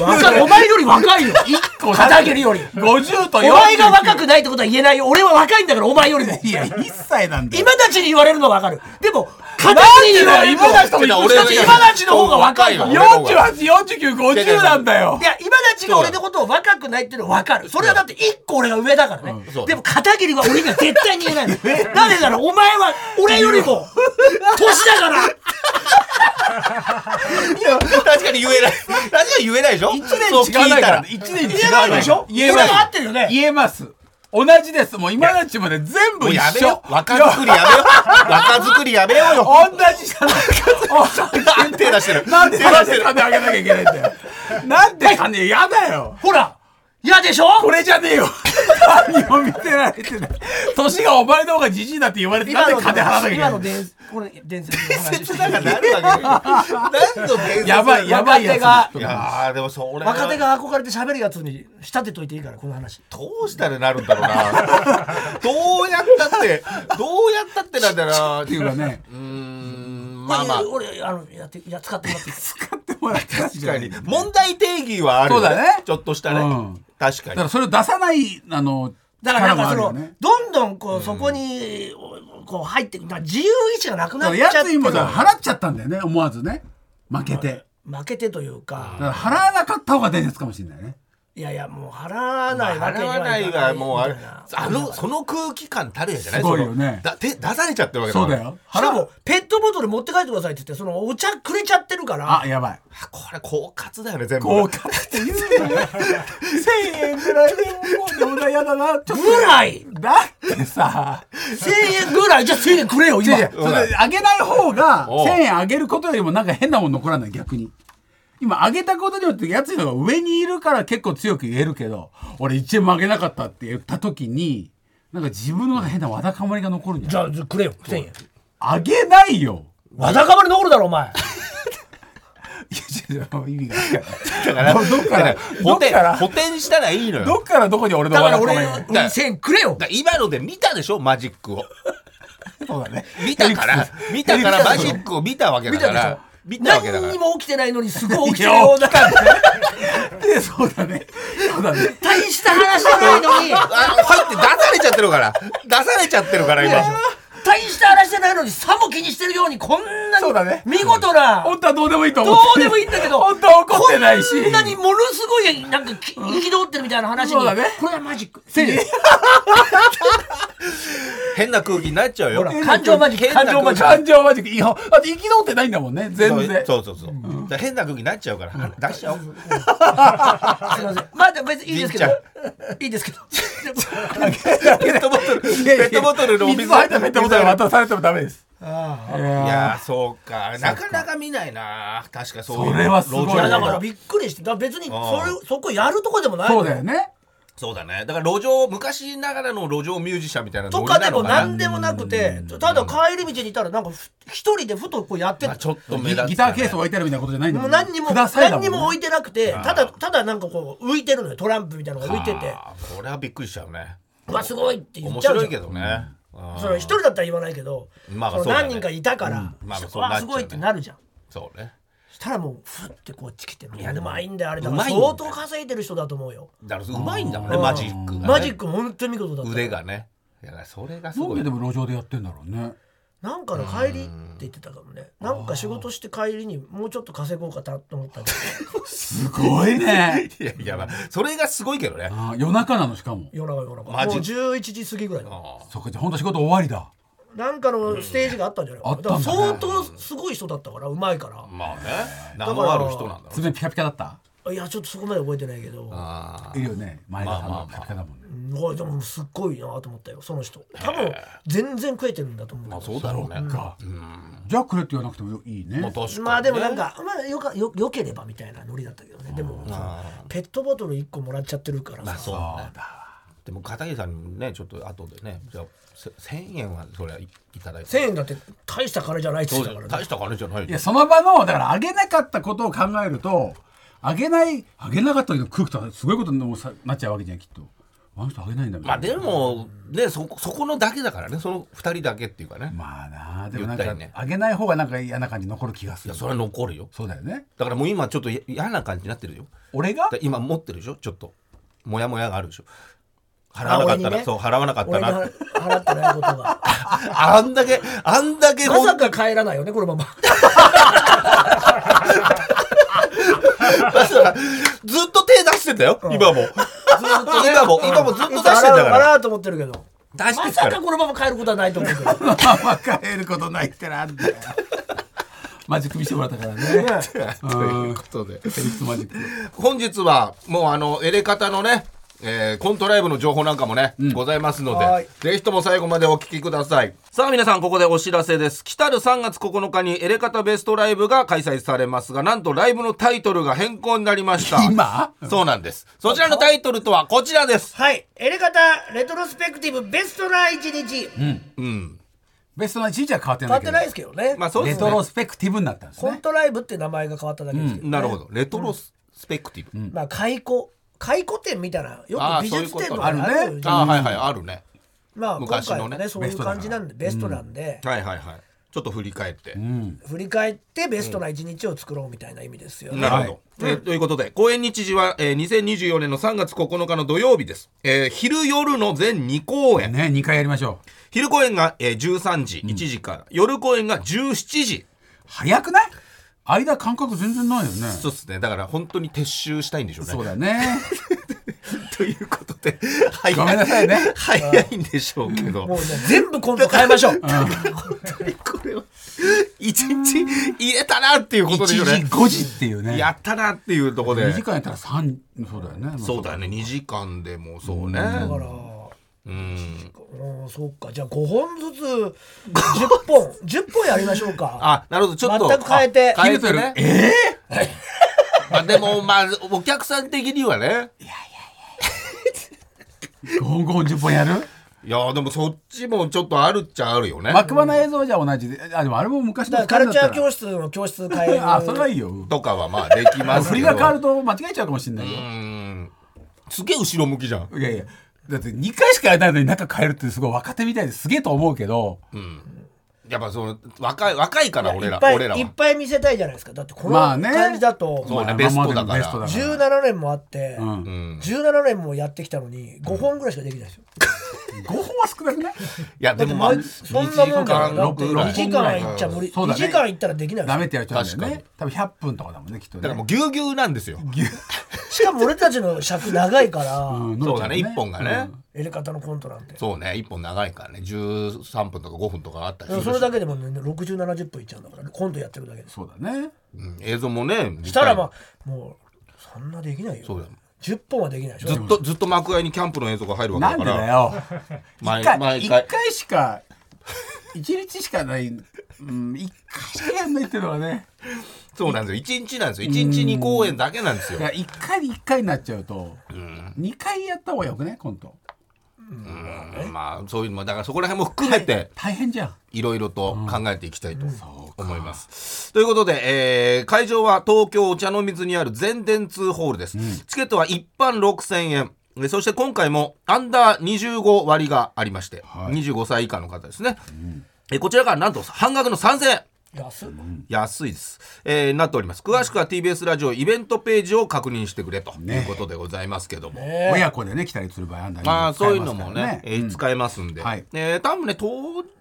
若お前より若いよ。個片桐より。50とお前が若くくないってことは言えないよ。俺は若いんだからお前よりも。いや1歳なんだよ。今たちに言われるのは分かる。でも片桐に言われるの今たちとも俺今たちの方が若いから俺484950なんだよ。いや今たちが俺のことを若くないっていうのは分かる。それはだって一個俺が上だからね、でも片桐は俺には絶対に言えない。のなぜならお前は俺よりも年だから。いや確かに言えない。確かに言えないでしょ？1年違わないから。聞い1年違言えないでしょ？言えます。言えます同じです。もう今たちまで全部一緒若作りやめよう。若作りやめようよ。同じじゃない。手出してる。なんで手出してる。金あげなきゃいけないんだよ。なんで金？やだよ。ほら嫌でしょ？これじゃねえよ。何を見てられてない年がお前の方がじじいだって言われてなんで金払わなきゃいけない？の今の伝これ伝説の話。切ながなるわけ何の伝説？やばいやばいやつ若手いやーでもそれ若手が憧れて喋るやつに仕立てといていいからこの話。どうしたらなるんだろうな。どうやったってどうやったってなんだよな。っていうかねうーんまあまあ俺俺あのやっていや使ってもらっていい使ってもらって確確かに問題定義はあるよそうだねちょっとしたね、うん確かに。だからそれを出さないあのだからなんかその、ねどんどんこうそこにこう入ってだから自由意志がなくなっちゃってやつにもさ払っちゃったんだよね思わずね。負けて。負けてというか。だから払わなかった方が伝説かもしれないね。いやいやもう払わないわけ払にはいわないかはもうあれあのその空気感たるやじゃない？すごいよね。だ手出されちゃってるわけそうだからよしかもペットボトル持って帰ってくださいって言ってそのお茶くれちゃってるから。あやばい。これ狡猾だよね全部。豪華って言うのよ。1000円ぐらいでもうでもなやだな。ちょっとぐらい。だってさ。1000円ぐらい？じゃあ1000円くれよ今。あげない方がおう。1000円あげることよりもなんか変なもん残らない逆に。今あげたことによってやつのが上にいるから結構強く言えるけど俺1円もあげなかったって言った時になんか自分の変なわだかまりが残るん。じじゃないゃあくれよ1000円。あげないよ。わだかまり残るだろお前いや意味が分かんない。だからどどっから？補填補填したらいいのよ。どっからどこに俺のだから俺わだかまりが俺に1000円くれよ今ので見たでしょ？マジックを。そうだね。見たから。見たから。マジックを見たわけだから。見たわけだから。何にも起きてないのにすごい起きてるような。で そうだね。そうだね。大した話じゃないのに。あ入って出されちゃってるから。出されちゃってるから今大した話じゃないのにさも気にしてるようにこんなにそうだね。見事な本当はどうでもいいとど思ってうでもいいんだけど本当は怒ってないし。こんなにものすごいなんかき憤ってるみたいな話にそうだね。これはマジック。1000円 変な空気になっちゃうよ。ほら感情マジック感情マジック。感情マジック。いやだって憤ってないんだもんね。全然。そうそうそう、だから変な空気になっちゃうから、出しちゃおう。すいません。まだ別にいいですけど。いいですけど。ペットボトルペットボトルのお水入ったペットボトル渡されてもダメです。ああいいやーそうか。なかなか見ないな。確かそういうそれはすごいだからびっくりして。だ別にそれそこやるとこでもないのそうだよね。そうだね。だから路上昔ながらの路上ミュージシャンみたいなとかでも何でもなくてただ帰り道にいたらなんかふ一人でふとこうやってたまあちょっと目ギ立つギターケース置いてあるみたいなことじゃないんだもん何にもくださいだ何にも置いいてなくてただただなんかこう浮いてるのよ。トランプみたいなのが浮いててこれはびっくりしちゃうね。うわすごいって言っ面ちゃうじゃん。白いけどね、うんそれ一人だったら言わないけど、まあまあそうだね。何人かいたから、まあまあそうわなっちゃうね。すごいってなるじゃん。そうね。したらもうふってこっち来ていやでもいいん。だよあれだからうまいんだよ相当稼いでる人だと思うよ。だからうまいんだもんねうん。マジックが、ね、マジック本当に見事だった腕がね。だからそれがすごい。なんででも路上でやってんだろうねなんかの帰りって言ってたかもね。なんか仕事して帰りにもうちょっと稼ごうかなと思ったんだけど。すごいね。いやいやまあそれがすごいけどね。あー夜中なのしかも。夜中夜中。もうマジ11時過ぎぐらいのあそっかじゃあ本当仕事終わりだ。なんかのステージがあったんじゃない？かなあったんだから相当すごい人だったからうまいから。ーまあね。名のある人なんだろう爪ピカピカだった？いやちょっとそこまで覚えてないけど。あいるよね。前田さんの書き方もね。うん。これでもすっごいなと思ったよ。その人。多分全然食えてるんだと思うあそうだろうね。か。じゃあくれって言わなくてもいいね。まあ確かにね。まあでもなんか、まあ、よかよよければみたいなノリだったけどね。でもさペットボトル1個もらっちゃってるから。さ、まあそうね。でも片桐さんにねちょっと後でねじゃあせ1000円はそれはいいただいて。1000円だって大した金じゃないって言ってたからね。大した金じゃないよいやその場のだからあげなかったことを考えるとあげないあげなかったけど食うとすごいことになっちゃうわけじゃんきっと。あの人あげないんだみたいなまあでもねそこそこのだけだからね。その2人だけっていうかね。まあなでもなんか、ね。あげない方がなんか嫌な感じ残る気がする。いやそれは残るよ。そうだよね。だからもう今ちょっとや嫌な感じになってるよ。俺が？だ今持ってるでしょ？ちょっと。モヤモヤがあるでしょ。払わなかったら、あ俺にね？そう払わなかったな。払ってないことが。あんだけあんだけまさか帰らないよねこのまま ずっと手出してたよ、今も。ずっと今も今もずっと出してんだ払うからかなと思ってるけど。出してまるから。さかこのまま帰ることはないと思うけど。まあ帰ることないってなんだよ。マジック見せてもらったからね。ということで。本日はもうあのエレカタのね、えーコントライブの情報なんかもね、ございますのはい。でぜひとも最後までお聞きください。さあ皆さんここでお知らせです。来たる3月9日にエレカタベストライブが開催されますがなんとライブのタイトルが変更になりました。今？そうなんです。そちらのタイトルとはこちらです。はい。エレガタレトロスペクティブベストな一日。うん。ベストな一日は変わって変ないけど。わってないですけどね。まあそうですね。レトロスペクティブになったんですね。コントライブって名前が変わっただけですけどね。なるほど。レトロスペクティブ、まあ解雇解雇店みたいなよく美術店とかあるじゃんああはいはいあるね。まあ今昔のね回はねそういう感じなんでベストなんで。はいはいはい。ちょっと振り返って、振り返ってベストな一日を作ろうみたいな意味ですよね。なるほど、えーということで公演日時は、えー、2024年の3月9日の土曜日です、えー昼夜の全2公演、ね2回やりましょう。昼公演が、えー、13時1時から、夜公演が17時。早くない？間感覚全然ないよね。そうですね。だから本当に撤収したいんでしょうね。そうだよね。ということで早ごめんなさいね。早いんでしょうけど。もうね全部コント変えましょう。これは一日入れたなっていうこと1時でしょうね。5時っていうね。やったなっていうところで。2時間やったら3そうだよね。そうだよね。2時間でもそうね。だからうん。うんそうか。じゃあ5本ずつ10本。10本やりましょうか。あなるほど。ちょっと全く変えて。あ変えてねえ まあでもまあお客さん的にはね。え5本5本10本やる？いやでもそっちもちょっとあるっちゃあるよね。幕場の映像じゃ同じで。あでもあれも昔のカルチャー室教室の教室変えるあそれはいいよ。とかはまあできますけど。振りが変わると間違えちゃうかもしれないうよん。すげえ後ろ向きじゃん。いやいやだって2回しかやらないのに中変えるってすごい若手みたいですげえと思うけどうん。やっぱその若い若いから俺らいっぱい俺らは。いっぱい見せたいじゃないですか。だってこの感じだと、そうねまあベストだから。まあベストだ17年もあって、うん。うん17年もやってきたのに5本ぐらいしかできないですよ、5本は少なくない？いやでもまあそんなもんだよだって2 2時間いっちゃ無理、2そうだね時間いったらできないですよ。ダメってやっちゃうんだよね。多分100分とかだもんねきっとね。だからもうぎゅうぎゅうなんですよ。しかも俺たちの尺長いから、うんそうだね一本がねエレカタのコントなんて。そうね。一本長いからね。13分とか5分とかあったりするし。それだけでもね6070分いっちゃうんだからコントやってるだけで。すそうだね。うん。映像もねしたらまあもうそんなできないよ。そうだよ。10本はできないでしょ。ずっとずっと幕間にキャンプの映像が入るわけなんでだからだよ。毎一回毎回。一回しか一日しかないうん一回しかやんないっていうのはね。そうなんですよ。1日なんですよ。1日2公演だけなんですよ。だから一回に一回になっちゃうと二回やった方がよくねコントうんまあそういうのもだからそこら辺も含めて大変じゃんいろいろと考えていきたいと思います。ということで、えー会場は東京お茶の水にある全電通ホールです。チケットは一般6000円。えそして今回もアンダー25割がありまして、はい25歳以下の方ですね。えこちらがなんと半額の3000円。安い。安いです、えーなっております。詳しくは TBS ラジオイベントページを確認してくれとね。いうことでございますけども、ね。親子でね来たりする場合あんだまあそういうのもね、えー使えますんで、はい。えー多分ね当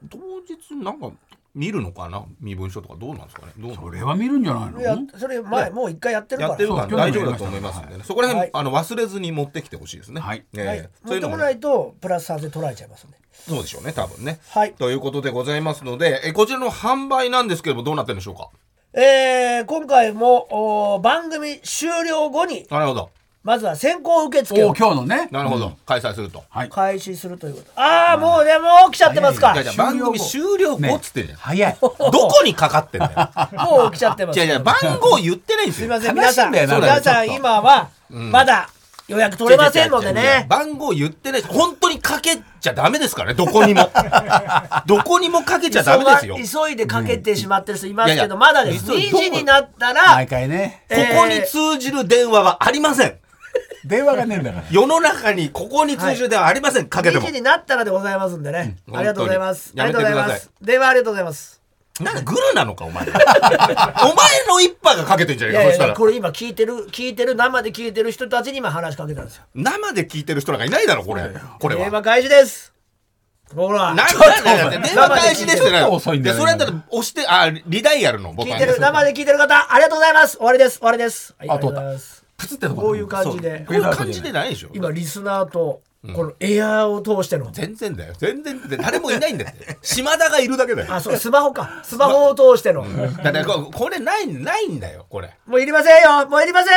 当日なんか見るのかな？身分証とか。どうなんですかね？どうそれは見るんじゃないの？いやそれ前もう一回やってるから。やってるから大丈夫だと思いますんでね、そこら辺、はい。あの忘れずに持ってきてほしいですね。はい。持ってこないとプラス3で取られちゃいますんで。そうでしょうね多分ね。はい。ということでございますので、えーこちらの販売なんですけれどもどうなってるんでしょうか？えー今回もお番組終了後になるほどまずは先行受付おを今日のね。なるほど、開催すると。はい。開始するということ。ああもうでも来ちゃってますか。いやいや番組終了後っつって。んじゃん、早い。どこにかかってんだよ。もう来ちゃってます。いやいや番号言ってないんですよ。すみません悲皆さん。皆さん今はまだ予約取れませんのでね。番号言ってない。し本当にかけちゃダメですからね。どこにも。どこにもかけちゃダメですよ。急いでかけてしまってる人いますけどいやいや。まだです。2急いどこ時になったら毎回ね。ここに通じる電話はありません電話がねえんだから。世の中にここに通じる電話はありません、かけて2も時になったらでございますんでね。うん。ありがとうございます。ありがとうございます。電話ありがとうございます。なんだグルなのかお前。お前の一派がかけてんじゃねいやいえかそしたら。やこれ今聞いてる聞いてる生で聞いてる人たちに今話しかけたんですよ。生で聞いてる人なんかいないだろこれ。これは。電話開始です。ほら。なちょっとなんだよ電話開始ですってちょっと遅いんだよでそれやったら押してあリダイヤルのボタン聞いてる生で聞いてる方ありがとうございます。終わりです。終わりです。はいあありがとうございますプツってとここういう感じで。こういう感じで。ないでしょ？今リスナーとこのエアーを通しての。全然だよ。全然で誰もいないんだって。島田がいるだけだよ。あそうスマホか。スマホを通しての。だからここれないないんだよこれ。もういりませんよ。もういりません。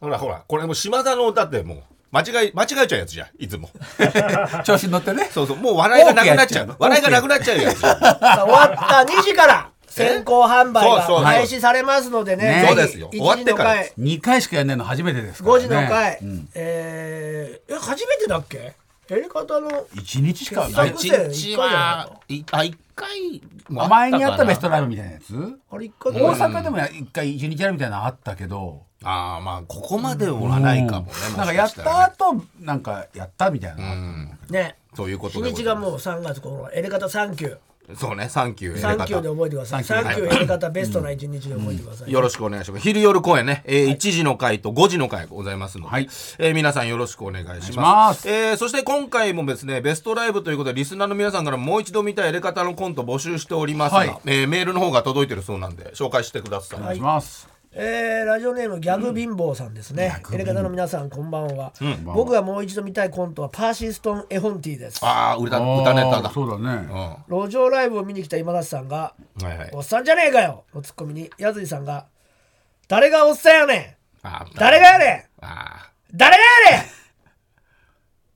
ほらほら。これもう島田のだってもう間違い間違えちゃうやつじゃん。いつも。調子に乗ってね。そうそう。もう笑いがなくなっちゃう笑いがなくなっちゃうやつじゃん。さあ終わった。2時から先行販売が開始されますのでねそうですよ。終わってから。1時の2回しかやんないの初めてですから5ね時の回、うんえー、え初めてだっけ？やり方の。1日しか傑ない。作一日はいあ一回も前にあったベスかトライブみたいなやつ？あれ一回大阪でも1回1日やるみたいなのあったけど。なああまあここまではないかもねなんかやった後なんかやったみたいなね。そういうこと日にちがもう3月このエレカタサンキューそうねサンキューサンキューで覚えてください。サンキューエレカタベストな一日で覚えてください、よろしくお願いします。昼夜公演ね、えー1時の回と5時の回ございますので、はい。えー皆さんよろしくお願いします。ます。えーそして今回もですね、ベストライブということで、リスナーの皆さんからもう一度見たいエレカタのコント募集しておりますが、はい。えーメールの方が届いてるそうなんで、紹介してください。お願いしますえーラジオネームギャグ貧乏さんですね、エレカタの皆さんこんばんは、僕がもう一度見たいコントはパーシーストン絵本ティーですああ、歌歌ネタだ。そうだね。うん。は路上ライブを見に来た今田さんがいはい「おっさんじゃねえかよ!」のツッコミにやずいさんが「誰がおっさんやねん！誰がやねん！あ誰がやねん！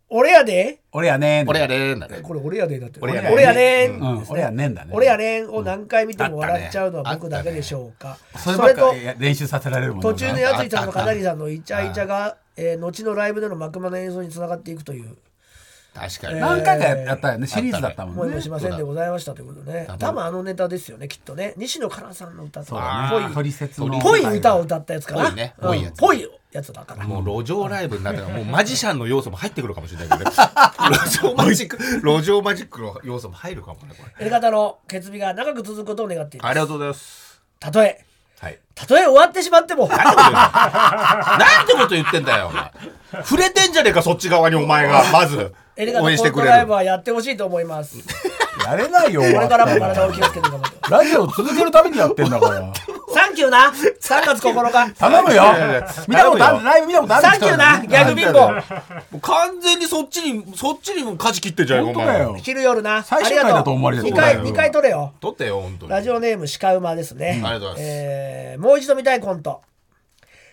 俺やで俺やねー俺やでーんだね。これ俺やでだって。俺やねん。俺やねん。俺やねんだね。俺やねん。を何回見ても笑っちゃうのは僕だけでしょうか。それと練習させられるもんね途中のやついさんのかなりさんのイチャイチャがえー後のライブでの幕間の演奏につながっていくという確かに。何回かやったよね。シリーズだったもんね。思いもしませんでございましたということで。ね。多分あのネタですよねきっとね。西野カナさんの歌とかぽいぽい歌を歌ったやつかな。ぽいねぽいやつ。うんぽいやつだから。もう路上ライブになったらもうマジシャンの要素も入ってくるかもしれないけど。路上マジック。路上マジックの要素も入るかもねこれ。やり方の決意が長く続くことを願っています。ありがとうございます。たとえ。はい。たとえ終わってしまっても。なんてこと言ってんだよお前。触れてんじゃねえかそっち側にお前が。まずエレガ応援してくれタコントライブるはやってほしいと思います。やれないよこれからも体を気をつけて頑張って。ラジオを続けるためにやってんだから。サンキューな。3月9日。頼むよ。見たことある。ライブ見たことあるサンキューな。ギャグ貧乏。完全にそっちにそっちにも舵切ってんじゃん本当だよ。昼夜な。最終回だと思われてる2回二回取れよ。取ってよ本当に。ラジオネーム鹿馬ですね、ありがとうございます。えーもう一度見たいコント。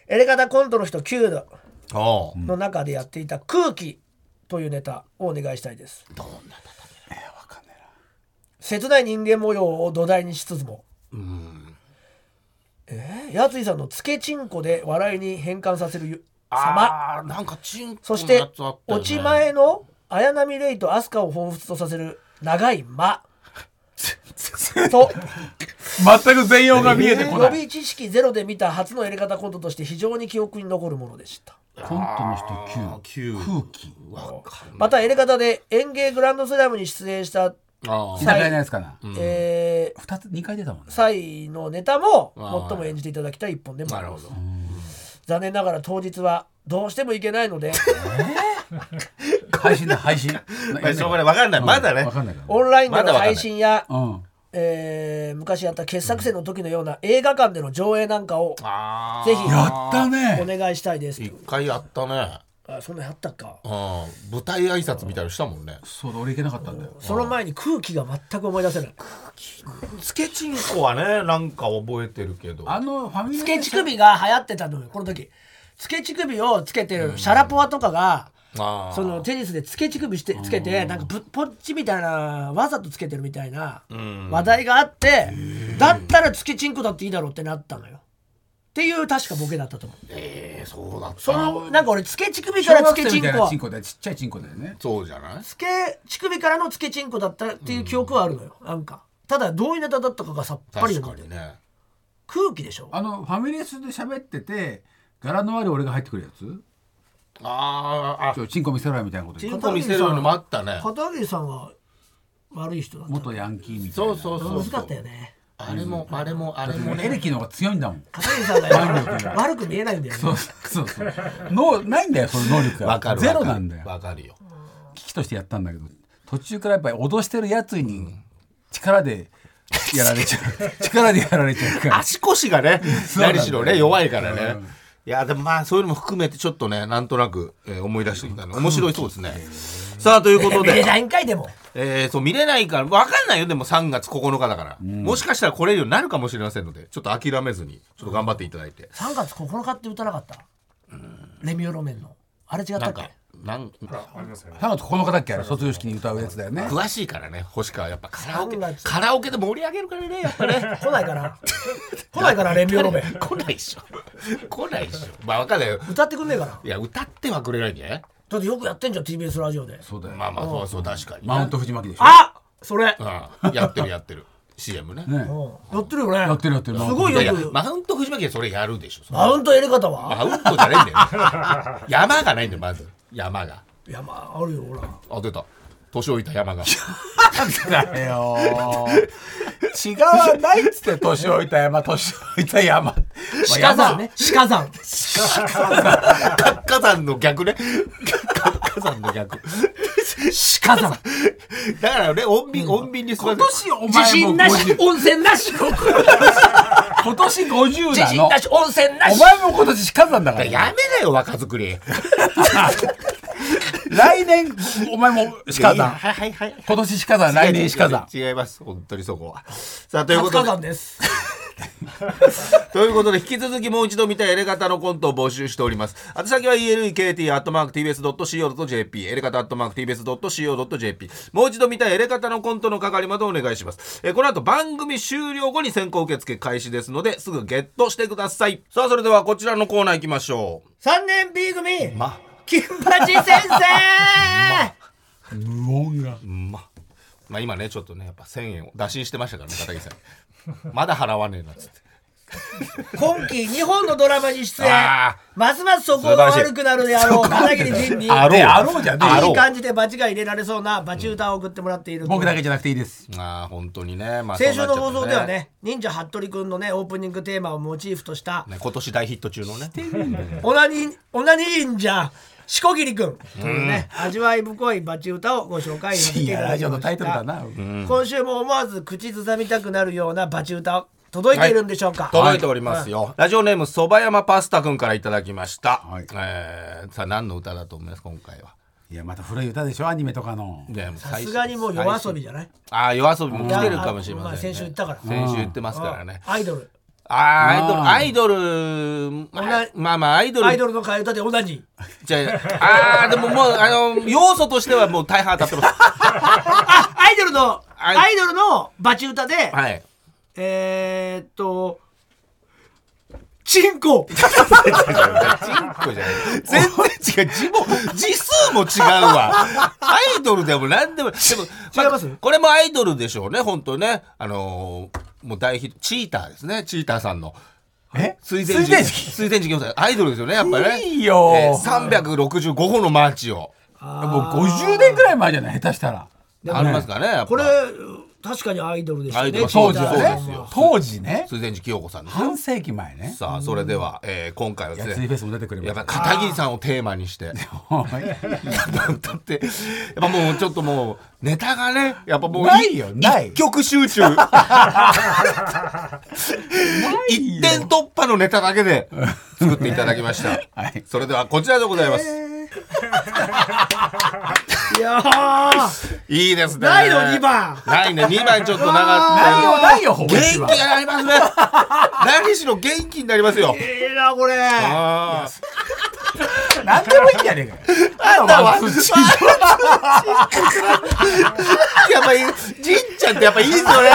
エレガタコントの人9度。の中でやっていた空気というネタをお願いしたいです。どんな切ない人間模様を土台にしつつも。うん。えーやついさんのつけちんこで笑いに変換させるゆ様あーなんかチンコのそしてやつあったよね。落ち前の綾波レイと飛鳥を彷彿とさせる長い間。と全く全容が見えてこ予ない。備知識ゼロで見た初のやり方コントとして非常に記憶に残るものでしたコントの人あー9 9空気。またエレガタで演芸グランドスラムに出演した、居酒屋のやつかな。えー2つ2回出たもんね。際のネタも最も演じていただきたい一本でもあなるほど。ります残念ながら当日はどうしても行けないので。配信だ配信。まあしょうがない。わかんない。まだね。わかんないから。オンラインでの配信や、うんえー昔やった傑作選の時のような映画館での上映なんかをぜひやったね。お願いしたいです。一回やったね。あそんなやったか？うん。舞台挨拶みたいなのしたもんね。そうだ俺行けなかったんだよ。その前に空気が全く思い出せない。つけちんこはねなんか覚えてるけど。あのファミリーつけ乳首が流行ってたのよこの時。つけ乳首をつけてるシャラポワとかが、そのテニスでつけ乳首してつけてなんかぶっぽっちみたいなわざとつけてるみたいな話題があってだったらつけチンコだっていいだろうってなったのよ。っていう確かボケだったと思う。えー、そうだった。そのなんか俺つけ乳首からつけチンコはみたいなチンコだよちっちゃいチンコだよね。そうじゃない？つけ乳首からのつけチンコだったっていう記憶はあるのよ。なんか。ただどういうネタだったかがさっぱり確かにね。空気でしょ。あのファミレスで喋ってて柄の悪い俺が入ってくるやつ？あーあ。ちょチンコ見せろよみたいなこと。言ってチンコ見せるのもあったね。片桐さんは悪い人だった。元ヤンキーみたいな。そうそうそう難かったよね。あれもあれもあれもね。エレキの方が強いんだもん。片桐さんが悪く見えないんだよね。そうそうそう。のないんだよその能力が。わかるゼロなんだよ。わかるよ。危機としてやったんだけど途中からやっぱり脅してるやつに力でやられちゃう。力でやられちゃうから。足腰がね何しろね弱いからね、いやでもまあそういうのも含めてちょっとねなんとなく、えー思い出してきたの。面白いそうですね。さあということ見れで、ないんかいでも。えー、そう見れないから分かんないよ。でも3月9日だから、もしかしたら来れるようになるかもしれませんのでちょっと諦めずにちょっと頑張っていただいて。3月9日って歌なかった？レミオロメンの。あれ違ったなんかっけなんありますよね。3月9日だっけ？あれ卒業式に歌うやつだよね。詳しいからね星川やっぱカラオケ3月カラオケで盛り上げるからねやっぱね。来ないかな来ないかなレミオロメン来ないっしょ。来ないっしょ。まあ分かんないよ。歌ってくんねえかないや歌ってはくれないんじゃない？だってよくやってんじゃん TBS ラジオで。そうだよ。まあまあそうそう確かにね、マウント藤巻でしょ？あそれ。うん。やってるやってる。CM ね。ねうん。やってるよね。やってるやってる。すごいよく。マウント藤巻はそれやるでしょマウントやり方は？マウントじゃないんだよ山がないんだよまず山が。いやまああるよほら。あ出た。年老いた山が。だよ。違わないっつって年老いた山年老いた山。鹿山。ね。鹿山。活火山の逆ね。活火山の逆鹿山だからね穏便穏便に今せ年お地前も震 なし50温泉なし今年50地なの。震なし温泉なおし前も今年鹿山だからやめなよ若作り。来年お前も鹿山はいはいはい。今年鹿山来年鹿山違います本当にそこは。さあということで。山です ということで引き続きもう一度見たいエレガタのコントを募集しております。宛先は elekt.tbs.co.jp エレガタ .tbs.co.jp もう一度見たいエレガタのコントの係までお願いします。えーこの後番組終了後に先行受付開始ですのですぐゲットしてください。さあそれではこちらのコーナー行きましょ3年 B 組。うま。金八先生。無音がうんま。まあ今ねちょっとねやっぱ1000円を打診してましたからね片桐さん まだ払わねえなっつって。今期2本のドラマに出演。あますますそこが悪くなるであろう。片桐仁に。あろう。あろうじゃねいい感じでバチが入れられそうなバチ歌を送ってもらっている。僕だけじゃなくていいです。あー本当にね、まあ、先週の放送ではね忍者服部君のねオープニングテーマをモチーフとしたね今年大ヒット中のね。オナニーオナニー忍者しこぎりく。んというね味わい深いバチ歌をご紹介させていただきました。な。今週も思わず口ずさみたくなるようなバチ歌届いているんでしょうか、届いておりますよ、ラジオネームそば山パスタくんからいただきました、はい。えーさあ何の歌だと思います今回は？いやまた古い歌でしょアニメとかの。さすがにもう夜遊びじゃない？ああ夜遊びも来てるかもしれません、ね。まあ先週言ったから。先週言ってますからね。アイドルああアイドルアイドルまあまあまあアイドル。アイドルの替え歌で同じ。じゃああーでももうあの要素としてはもう大半当たってます。あアイドルのアイアイドルのバチ歌で、はい。えー、っとチンコ。チンコじゃない。全然違う。字も字数も違うわ。アイドルでも何でもでも、違います？これもアイドルでしょうね本当ね。あのーもう大ヒット。チーターですね。チーターさんの。え？水前寺水前寺アイドルですよねやっぱりね。いいよ。えー365歩のマーチを。もう50年ぐらい前じゃない？下手したら。ありますかねやっぱ。これ確かにアイドルでしたね。当時はそうねですよ。当時ね。水前寺清子さん半世紀前ね。さあそれでは、えー今回はですねやついフェスも出てくれまやっぱ片桐さんをテーマにして。やってやっぱもうちょっともうネタがねやっぱもうないよない。一曲集中。一点突破のネタだけで作っていただきました、はい。それではこちらでございます、いやーいいですね。ないの？2番。ないね。2番ちょっと長ないよないよ元気になりますね。何しろ元気になりますよ。ええなこれ。あなんでもいいんじゃねえかよ。あんたワンツーやっぱりじんちゃんってやっぱいいですよね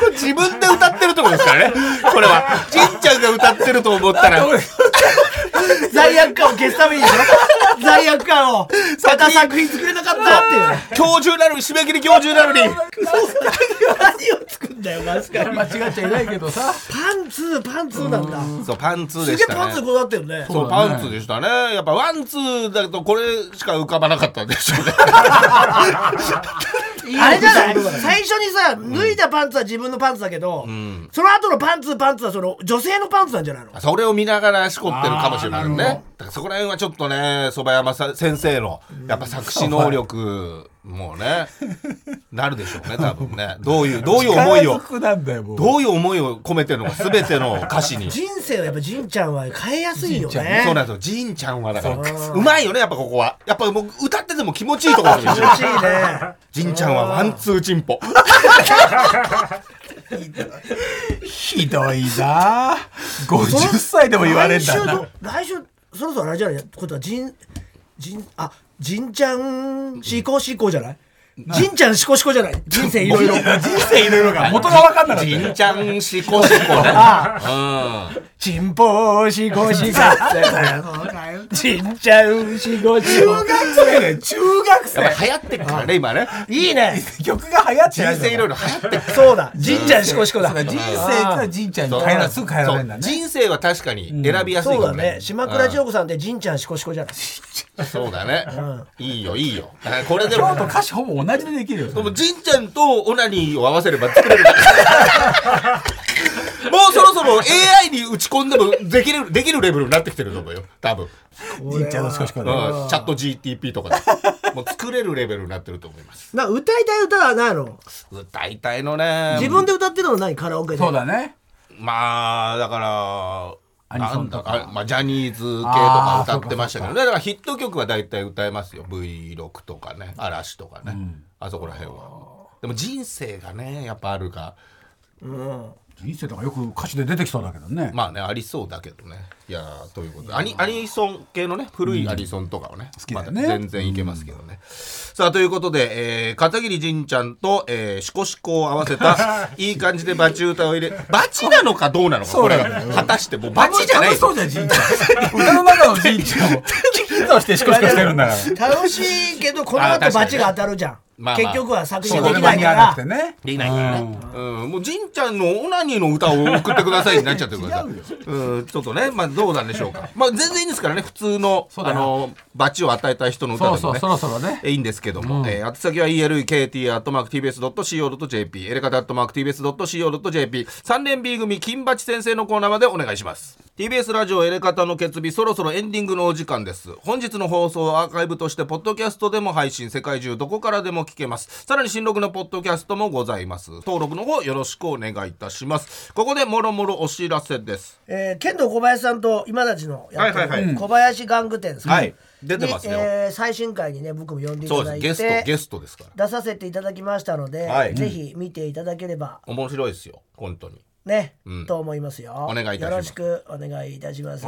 これ自分で歌ってるとこですからねこれは。じんちゃんが歌ってると思ったら。罪悪感を消すためにでしょ罪悪感を また作品作れなかった。っていう今日中なのに締め切り今日中なのに。何を作んだよマジか間違っちゃいないけどさ。パンツーパンツーなんだ。そうパンツでしたね。げえパンツーこうなってるね。そう、パンツでしたね。やっぱワンツーだとこれしか浮かばなかったんでしょうね。あれじゃない？最初にさ脱いだパンツは自分のパンツだけど、その後のパンツパンツはその女性のパンツなんじゃないの？それを見ながらしこってるかもしれないね。だからそこら辺はちょっとね、蕎麦山さ先生のやっぱ作詞能力もね、なるでしょうね、多分ね。どういう、どういう思いを、どういう思いを込めてるのか、すべての歌詞に。人生はやっぱじんちゃんは変えやすいよねそうなんですよ。じんちゃんはだから、そううまいよね、やっぱここは。やっぱもう歌ってても気持ちいいところ。気持ちいいねじんちゃんはワンツーチンポ。ひどいな50歳でも言われんだな来週ど来週そろそろあれじゃないことはじんじんあじんちゃんしこしこじゃない？じんちゃんしこしこじゃない？人生いろいろ。人生いろいろが元が分かんなかったじんちゃんしこしこ。ね。うん。ちんぽしこしこ。ちんちゃんしこしこ。中学生だよ。中学生。流行ってっからね、今ね。いいね。曲が流行って人ない生いろいろ流行ってっそうだ。じんちゃんしこしこだ。人生からじんちゃんに変えらすぐ変えられるんだね。人生は確かに選びやすいそうだかもね。ね島倉千代子さんでじんちゃんしこしこじゃない。うん。そうだね。いいよいいよ。これでも歌詞ほぼ同じでできるよ。でもじんちゃんとオナニーを合わせれば作れる。もうそろそろ AI に打ち込んでもできるできるレベルになってきてると思うよ。多分、じんちゃんの少しかうん、ねチャット GTP とかで。もう作れるレベルになってると思います。な歌いたい歌はないの歌いたいのね。自分で歌ってるの何？カラオケで。そうだね。まあだからアニソンとかなんだあまあ、ジャニーズ系とか歌ってましたけどね。だからヒット曲は大体歌えますよ。V6 とかね。嵐とかね、あそこら辺は。でも人生がねやっぱあるか人生とかよく歌詞で出てきそうだけどね。まあねありそうだけどね。いやーということで。アニアニソン系のね古いアニソンとかをね,、きだよね。まあ全然いけますけどね、さあということで、えー、片桐仁ちゃんと、えー、シコシコを合わせた いい感じでバチ歌を入れバチなのかどうなのかこれが果たしてもうバチじゃない。楽しそうじゃんじんちゃん。歌の中のじんちゃん。をキキッとしてシコシコしてるんだから。楽しいけどこの後バチが当たるじゃんまあまあ。結局は作品そうできないから。くてねできないからね、うん。もうじんちゃんのオナニーの歌を送ってくださいになっちゃってるから。さうん、ちょっとね、まあ、どうなんでしょうか。まあ、全然いいんですからね、普通の、そうだよ。あの、バチを与えたい人の歌でもね。そうそうそろそろね。いいんですけども、えー、宛先は elkt.tbs.co.jp、エレカタ .tbs.co.jp、3連 B 組金八先生のコーナーまでお願いします。TBS ラジオエレカタの決日、そろそろエンディングのお時間です。本日の放送はアーカイブとして、ポッドキャストでも配信、世界中どこからでも聞けます。さらに新録のポッドキャストもございます。登録の方よろしくお願いいたします。ここでもろもろお知らせです。えー剣道小林さんと今立ちのやってはいはいはいる小林玩具店ですかはい出てますよにえー最新回にね僕も呼んでいそうです。ただいてゲスト、ゲストですから。出させていただきましたので、はいぜひ見ていただければ面白いですよ、本当に。ね、うんと思いますよお願いいたしますよろしくお願いいたします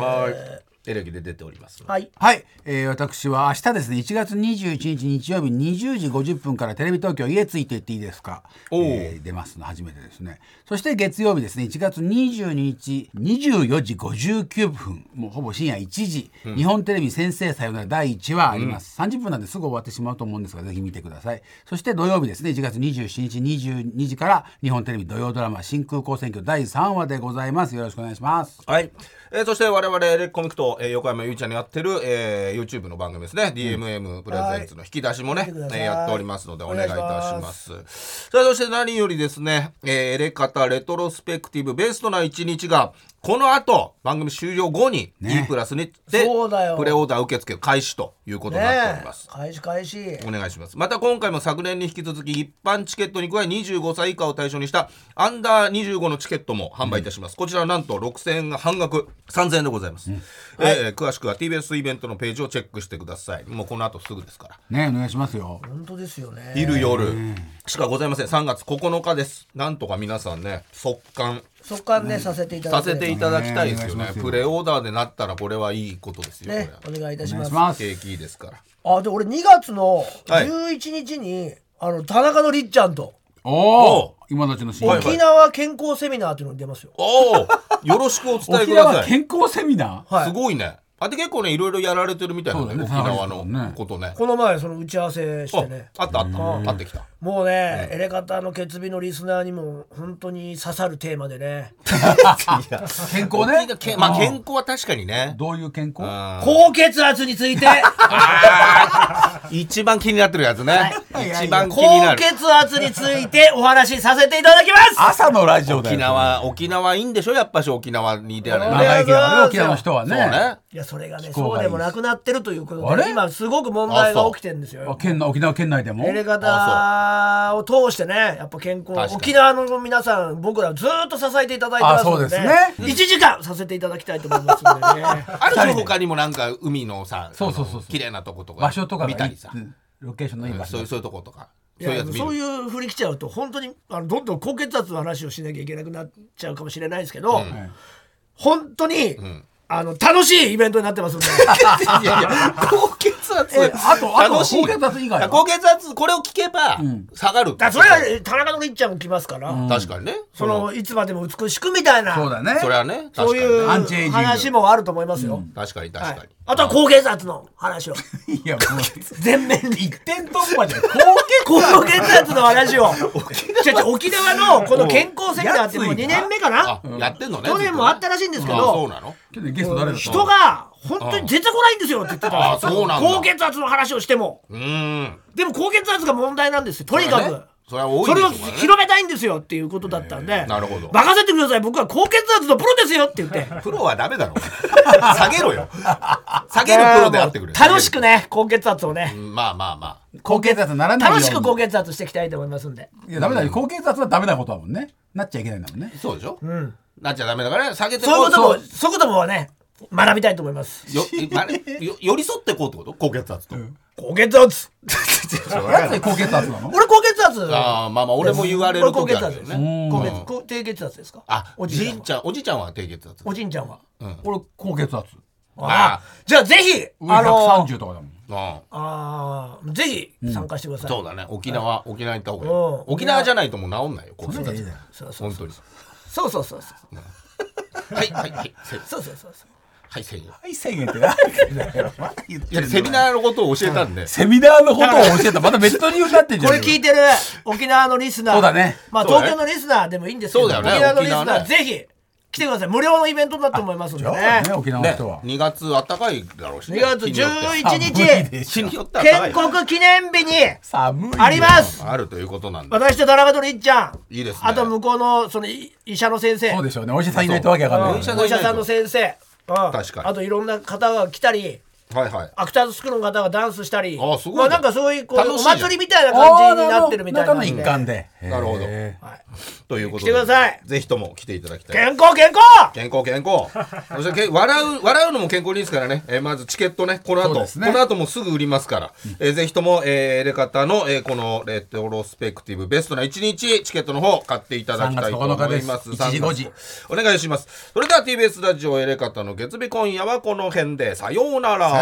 はい。テレビで出ております。はい。はい、えー、私は明日ですね1月21日日曜日20時50分からテレビ東京家ついていっていいですか、えー出ますの初めてですね。そして月曜日ですね1月22日24時59分もうほぼ深夜1時、日本テレビ先生さよなら第1話あります、30分なんですぐ終わってしまうと思うんですがぜひ見てください。そして土曜日ですね1月27日22時から日本テレビ土曜ドラマ新空港選挙第3話でございます。よろしくお願いします。はい。えーそして我々レッコミックと、えー横山由依ちゃんにやってる、えー YouTube の番組ですね、DMM プレゼンツの引き出しもね、えーやっておりますのでお願いいたしま。ます。さあそして何よりですね、えーエレカタレトロスペクティブベストな一日がこの後番組終了後に E プラスにて、そうだよ。プレオーダー受付開始ということになっております。開始開始。お願いします。また今回も昨年に引き続き一般チケットに加え25歳以下を対象にしたアンダー25のチケットも販売いたします、こちらはなんと6000円が半額3000円でございます、ええー詳しくは TBS イベントのページをチェックしてください。もうこの後すぐですから。ねお願いしますよ。本当ですよね。昼夜。しかございません。3月9日です。なんとか皆さんね速乾。速乾ねさせていたださせていたただきたいですよね。ねお願いしますよ。プレオーダーでなったらこれはいいことですよ、ねこれお願いいたしお願ますいします。景気いいですから。あで俺2月のはい。11日に、あの田中のりっちゃんと。おお今のうちのシーン、はいはい。沖縄健康セミナーっていうのに出ますよ、おおよろしくお伝え沖ください。縄健康セミナー？はい。すごいねあで結構ねいろいろやられてるみたいなねね。沖縄のことね。この前その打ち合わせしてね。ああったあったうん。あってきたもうね、エレカタの決日のリスナーにも本当に刺さるテーマでね健康ねけまあ健康は確かにねどういう健康うん高血圧について一番気になってるやつねい一番気高になる血圧についてお話しさせていただきます朝のラジオだよ沖縄沖縄いいんでしょやっぱし沖縄にいてあれうん長生きだねね沖縄の人はねそうねいやそれがね気候がいいそうでもなくなってるということで今すごく問題が起きてるんですあよ県内沖縄県内でも？エレガタを通してねやっぱ健康沖縄の皆さん僕らずっと支えていただいてますのであそうですね。1時間させていただきたいと思いますのでね。ある種他にもなんか海のさそうそうそう綺麗なとことか場所とか見たりさ。うんロケーションのいい場所。そういうそういうとことか。いそういうやつ見る。やそういう振り来ちゃうと本当にあのどんどん高血圧の話をしなきゃいけなくなっちゃうかもしれないですけど、はい本当に、んあの楽しいイベントになってますんで。いやいや高血圧。えあとあと楽しい。高血圧以外は？高血圧これを聞けばん。下がる。それは田中のりっちゃんも来ますから、確かにね。そのいつまでも美しくみたいな。そうだね。それはねそうい確かにねアンチエイジング。う話もあると思いますよ、確かに確はい。かにあとは高血圧の話を。いやもう全面に。一点突破じゃん高高血圧の話を。ちょちょ沖縄のこの健康セミナーってもう2年目かな？あやってんのね去年もあったらしいんですけあそうどなの？血ゲスト誰だった人が本当に出てこないんですよって言ってた高血圧の話をしても。うーん。でも高血圧が問題なんですよ。とにかく、それは多いそれを広めたいんですよっていうことだったんで、なるほど。任せてください僕は高血圧のプロですよって言って。プロはダメだろ 下げろよ。下げるプロであってくれ。楽しくね高血圧をね。うんまあまあまあ。高血圧にならない楽しく高血圧していきたいと思いますんで。いやダメだよ。高血圧はダメなことだもんね。なっちゃいけないんだもんね。そうでしょ？うん。なっちゃダメだからね下げてそういうこともそう。いうこともね学びたいと思います。よまよ寄り添ってこうってこと？高血圧と高血圧。やつで高血圧なの？俺高血圧。ああまあまあ俺も言われる時血圧ですあるよね。うん。高血高低血圧ですか？あおじいちゃんおじいちゃんは低血圧。おじいちゃんは。俺高血圧。ああじゃあぜひ上あの130とかだもん。うんあーぜひ参加してください、そうだね。沖縄沖縄行った方がいい。うん。沖縄じゃないともう治んないよ高血圧。そんなのいいじゃんそうそう本当にそうそうそうそう。はいはいはい。せそうそうそうそうはいせいやはい制限って何だよ。まだ言ってるセミナーのことを教えたんで。セミナーのことを教えた。また別の理由になってんじゃんこれ聞いてる沖縄のリスナー。そうだね。まあ東京のリスナーでもいいんですけどそうだよね。沖縄のリスナーぜひ来てください。無料のイベントになって思いますんでね。ね。沖縄のね人は。2月暖かいだろうしね。2月日によって。11寒い日建国記念日に寒いよ。あります。あるということなんで。私と田中とりっちゃんいいですね。あと向こうのそのい医者の先生。そうでしょうね。お医者さんいないとわけわかんないうんお医者さんの先生。うん確かに。あといろんな方が来たりはいはい。アクターズスクールの方がダンスしたりあすごいね。まあなんかそういうこうお祭りみたいな感じになってるみたいな中の一環で。なるほど。へはい。ということで来てください。ぜひとも来ていただきたい健康健康！健康健康！そしてけ笑う笑うのも健康にいいですからね、えーまずチケットね。この後ね。この後もすぐ売りますから、えーぜひとも、えー、エレカタの、えーこのレトロスペクティブベストな一日チケットの方買っていただきたいと思い3ます。月9日です。1時5時。お願いします。それでは TBS ラジオエレカタの月日今夜はこの辺で。さようなら